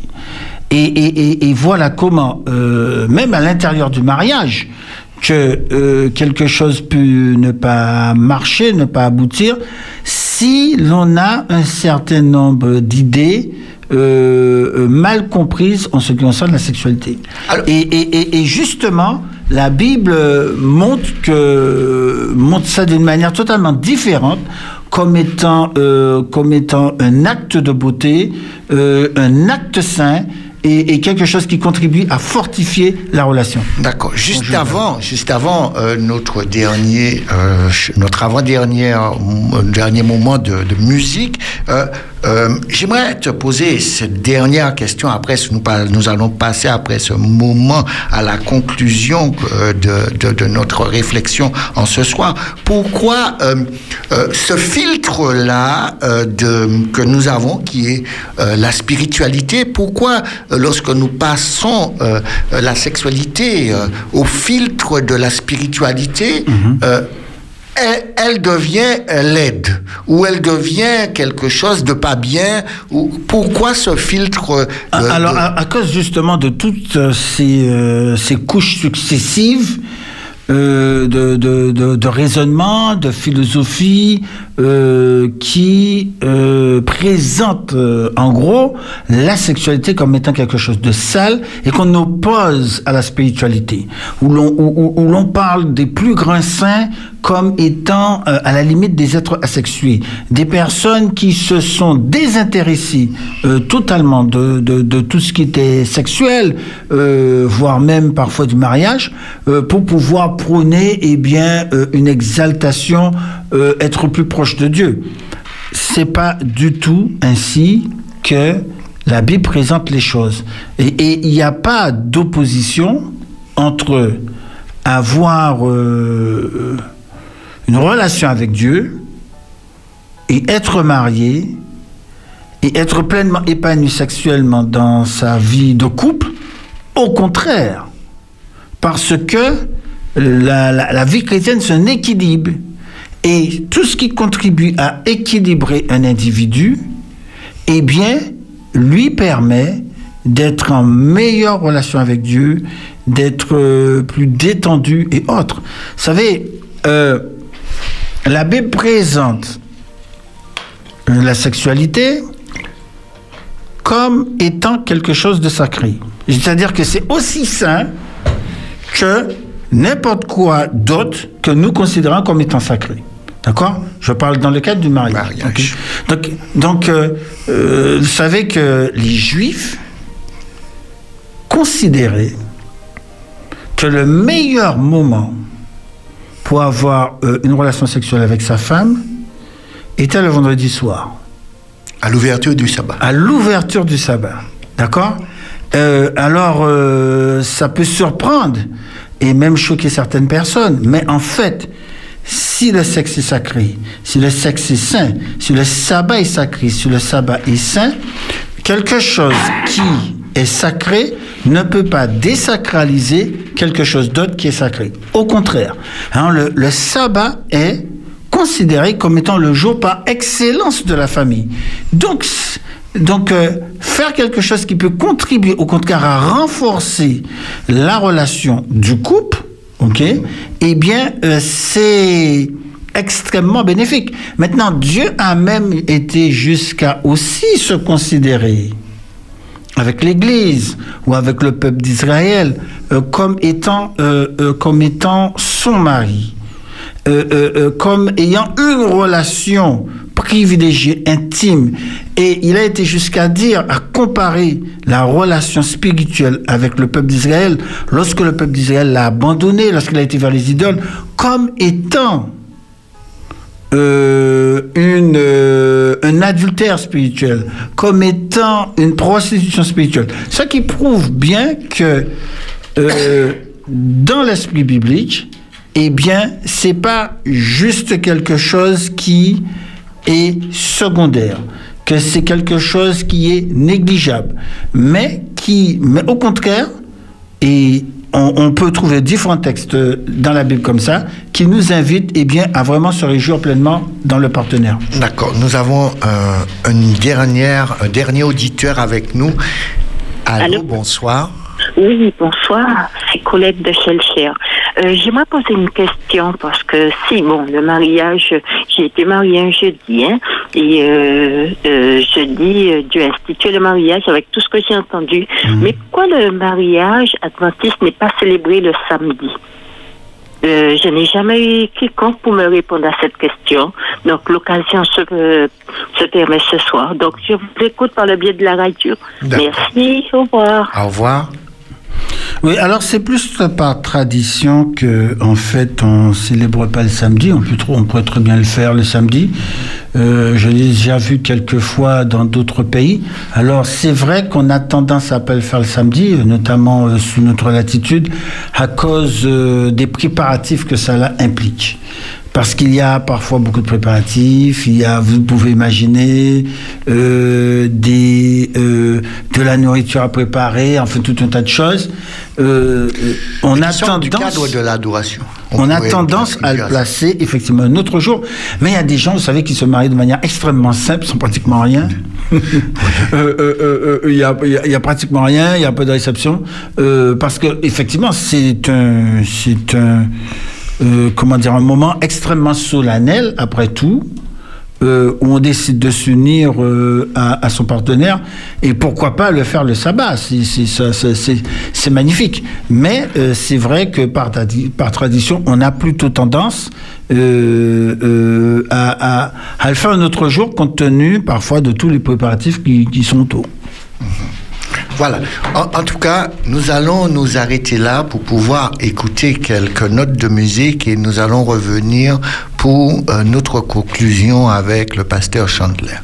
Et, et- et- et voilà comment, euh, même à l'intérieur du mariage, que euh, quelque chose peut ne pas marcher, ne pas aboutir, si l'on a un certain nombre d'idées euh, mal comprises en ce qui concerne la sexualité. et, et- et- et justement, la Bible montre que montre ça d'une manière totalement différente, comme étant euh, comme étant un acte de beauté, un acte saint et, et quelque chose qui contribue à fortifier la relation. D'accord. Juste avant, juste avant euh, notre dernier, euh, notre avant-dernier euh, dernier moment de, de musique, j'aimerais te poser cette dernière question. Après, nous, nous allons passer après ce moment à la conclusion de, de, de notre réflexion en ce soir. Pourquoi ce filtre-là que nous avons, qui est la spiritualité, pourquoi lorsque nous passons euh, euh, la sexualité euh, au filtre de la spiritualité, euh, elle, elle devient laide ou elle devient quelque chose de pas bien ou pourquoi ce filtre Alors, de- à, à cause justement de toutes ces, ces couches successives, euh, de, de, de, raisonnement, de philosophie euh, qui euh, présente en gros la sexualité comme étant quelque chose de sale et qu'on oppose à la spiritualité, où l'on où, où- parle des plus grands saints comme étant à la limite des êtres asexués, des personnes qui se sont désintéressées totalement de, de, tout ce qui était sexuel, voire même parfois du mariage, pour pouvoir prôner eh bien euh, une exaltation, euh, être plus proche de Dieu. C'est pas du tout ainsi que la Bible présente les choses. Et il n'y a pas d'opposition entre avoir euh, une relation avec Dieu et être marié et être pleinement épanoui sexuellement dans sa vie de couple. Au contraire, parce que la, vie chrétienne, c'est un équilibre. Et tout ce qui contribue à équilibrer un individu, eh bien, lui permet d'être en meilleure relation avec Dieu, d'être euh, plus détendu et autres. Vous savez, euh, la présente euh, la sexualité comme étant quelque chose de sacré. C'est-à-dire que c'est aussi sain que n'importe quoi d'autre que nous considérons comme étant sacré. D'accord? Je parle dans le cadre du mariage. Donc, donc euh, euh, vous savez que les Juifs considéraient que le meilleur moment pour avoir euh, une relation sexuelle avec sa femme était le vendredi soir. À l'ouverture du sabbat. À l'ouverture du sabbat. D'accord? Alors, ça peut surprendre et même choquer certaines personnes. Mais en fait, si le sexe est sacré, si le sexe est saint, si le sabbat est sacré, si le sabbat est saint, quelque chose qui est sacré ne peut pas désacraliser quelque chose d'autre qui est sacré. Au contraire, hein, le, le sabbat est considéré comme étant le jour par excellence de la famille. Donc, donc euh, faire quelque chose qui peut contribuer au contraire à renforcer la relation du couple, ok, eh bien, euh, c'est extrêmement bénéfique. Maintenant, Dieu a même été jusqu'à aussi se considérer avec l'Église ou avec le peuple d'Israël euh, comme étant comme étant son mari, comme ayant une relation privilégiée, intime. Et il a été jusqu'à dire, à comparer la relation spirituelle avec le peuple d'Israël lorsque le peuple d'Israël l'a abandonné, lorsqu'il a été vers les idoles, comme étant euh, une, euh, un adultère spirituel, comme étant une prostitution spirituelle. Ce qui prouve bien que euh, dans l'esprit biblique, eh bien, c'est pas juste quelque chose qui est secondaire, que c'est quelque chose qui est négligeable, mais qui, mais au contraire, et on, on peut trouver différents textes dans la Bible comme ça qui nous invitent eh bien, à vraiment se réjouir pleinement dans le partenaire. D'accord. Nous avons euh, une dernière, un dernier auditeur avec nous. Allô, Allô? bonsoir. Oui, bonsoir, c'est Colette de Chelcher. Euh, J'aimerais poser une question parce que si, bon, le mariage, j'ai été mariée un jeudi, hein, et euh, euh, jeudi, euh, Dieu a institué le mariage avec tout ce que j'ai entendu. Mais pourquoi le mariage adventiste n'est pas célébré le samedi? Euh, je n'ai jamais eu quiconque pour me répondre à cette question. Donc, l'occasion se, euh, se permet ce soir. Donc, je vous écoute par le biais de la radio. Merci, au revoir. Au revoir. Oui, alors c'est plus par tradition que en fait on célèbre pas le samedi. On peut pourrait très bien le faire le samedi. Euh, je l'ai déjà vu quelques fois dans d'autres pays. Alors c'est vrai qu'on a tendance à pas le faire le samedi, notamment euh, sous notre latitude, à cause euh, des préparatifs que cela implique. Parce qu'il y a parfois beaucoup de préparatifs. Il y a, vous pouvez imaginer euh, des euh, de la nourriture à préparer, enfin tout un tas de choses. Euh, on a du tendance, cadre de l'adoration. on a tendance à le placer effectivement un autre jour. Mais il y a des gens, vous savez, qui se marient de manière extrêmement simple, sans pratiquement rien. Il y, a, pratiquement rien, il y a un peu de réception, parce que effectivement, c'est un, c'est un, euh, comment dire, un moment extrêmement solennel après tout. euh, où on décide de s'unir euh, à, son partenaire et pourquoi pas le faire le sabbat c'est magnifique mais c'est vrai que par, par tradition on a plutôt tendance à, à- à le faire un autre jour compte tenu parfois de tous les préparatifs qui, qui sont autour Voilà. En, tout cas, nous allons nous arrêter là pour pouvoir écouter quelques notes de musique et nous allons revenir pour euh, notre conclusion avec le pasteur Chandler.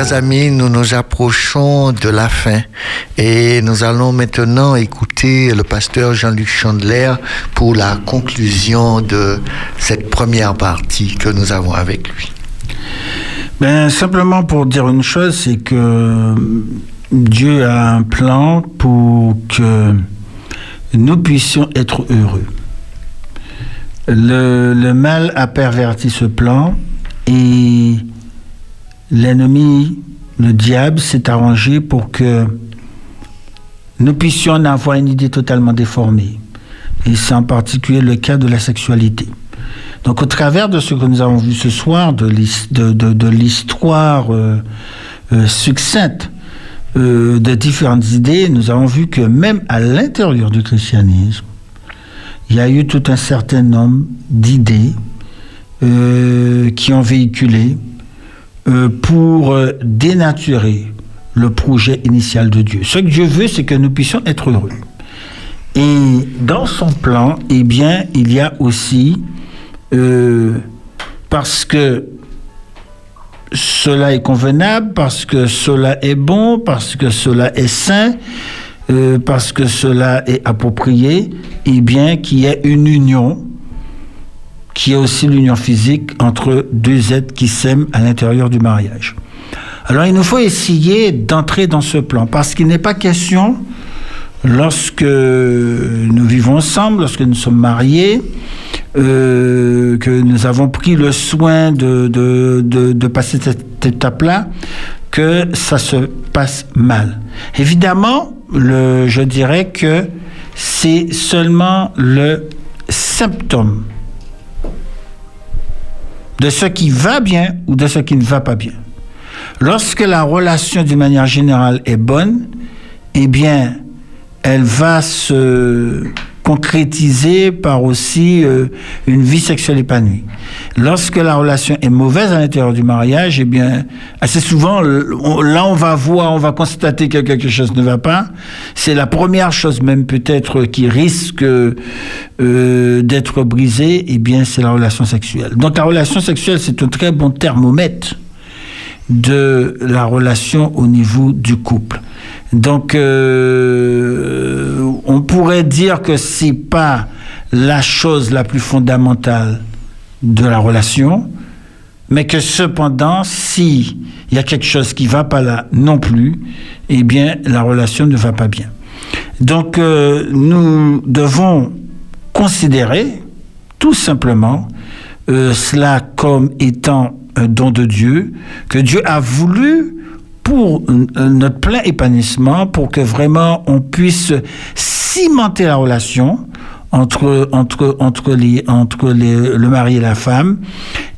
Chers amis, nous nous approchons de la fin et nous allons maintenant écouter le pasteur Jean-Luc Chandler pour la conclusion de cette première partie que nous avons avec lui. Ben, simplement pour dire une chose, c'est que Dieu a un plan pour que nous puissions être heureux. Le, le mal a perverti ce plan et l'ennemi, le diable, s'est arrangé pour que nous puissions avoir une idée totalement déformée. Et c'est en particulier le cas de la sexualité. Donc au travers de ce que nous avons vu ce soir, de l'his- de- de- de l'histoire euh, euh, succincte euh, de différentes idées, nous avons vu que même à l'intérieur du christianisme, il y a eu tout un certain nombre d'idées qui ont véhiculé euh, pour euh, dénaturer le projet initial de Dieu. Ce que Dieu veut, c'est que nous puissions être heureux. Et dans son plan, eh bien, il y a aussi, euh, parce que cela est convenable, parce que cela est bon, parce que cela est sain, parce que cela est approprié, eh bien, qu'il y ait une union, qui est aussi l'union physique entre deux êtres qui s'aiment à l'intérieur du mariage. Alors, il nous faut essayer d'entrer dans ce plan, parce qu'il n'est pas question lorsque nous vivons ensemble, lorsque nous sommes mariés, euh, que nous avons pris le soin de, de, de, de passer cette étape-là, que ça se passe mal. Évidemment, le, je dirais que c'est seulement le symptôme de ce qui va bien ou de ce qui ne va pas bien. Lorsque la relation d'une manière générale est bonne, eh bien, elle va se concrétiser par aussi euh, une vie sexuelle épanouie. Lorsque la relation est mauvaise à l'intérieur du mariage, eh bien, assez souvent, on, là, on va voir, on va constater que quelque chose ne va pas. C'est la première chose même peut-être qui risque euh, d'être brisée, eh bien, c'est la relation sexuelle. Donc, la relation sexuelle, c'est un très bon thermomètre de la relation au niveau du couple. Donc, euh, on pourrait dire que c'est pas la chose la plus fondamentale de la relation, mais que cependant, si il y a quelque chose qui va pas là non plus, eh bien, la relation ne va pas bien. Donc, euh, nous devons considérer tout simplement euh, cela comme étant un don de Dieu, que Dieu a voulu pour notre plein épanouissement, pour que vraiment on puisse cimenter la relation entre, entre, entre, les, entre le mari et la femme.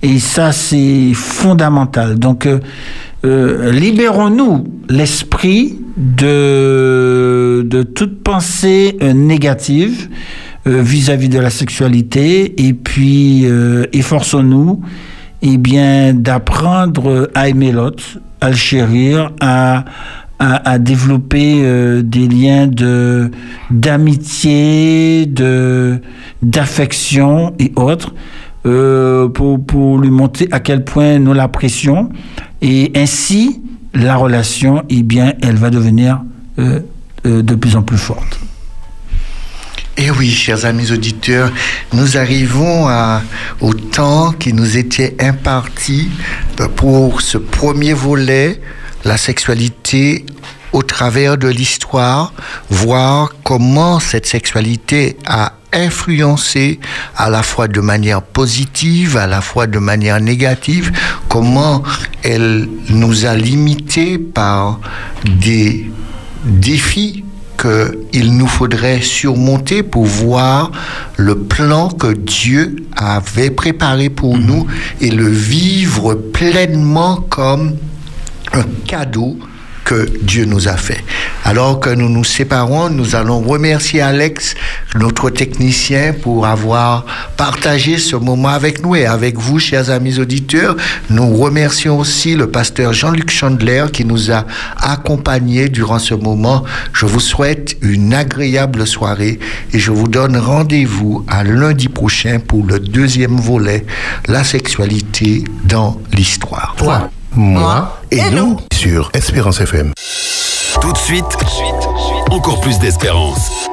Et ça, c'est fondamental. Donc, euh, euh, libérons-nous l'esprit de, de toute pensée euh, négative vis-à-vis -vis de la sexualité et puis efforçons-nous eh bien, d'apprendre à aimer l'autre, à le chérir, à, à, développer euh, des liens d'amitié, de d'affection et autres, euh, pour, pour lui montrer à quel point nous l'apprécions. Et ainsi, la relation, eh bien, elle va devenir euh, de plus en plus forte. Et eh oui, chers amis auditeurs, nous arrivons au temps qui nous était imparti pour ce premier volet, la sexualité au travers de l'histoire, voir comment cette sexualité a influencé à la fois de manière positive, à la fois de manière négative, comment elle nous a limités par des défis qu'il nous faudrait surmonter pour voir le plan que Dieu avait préparé pour mhm. nous et le vivre pleinement comme un cadeau que Dieu nous a fait. Alors que nous nous séparons, nous allons remercier Alex, notre technicien, pour avoir partagé ce moment avec nous et avec vous, chers amis auditeurs. Nous remercions aussi le pasteur Jean-Luc Chandler qui nous a accompagnés durant ce moment. Je vous souhaite une agréable soirée et je vous donne rendez-vous à lundi prochain pour le deuxième volet, la sexualité dans l'histoire. Toi, moi et, nous sur Espérance FM. Tout de suite, encore plus d'espérance.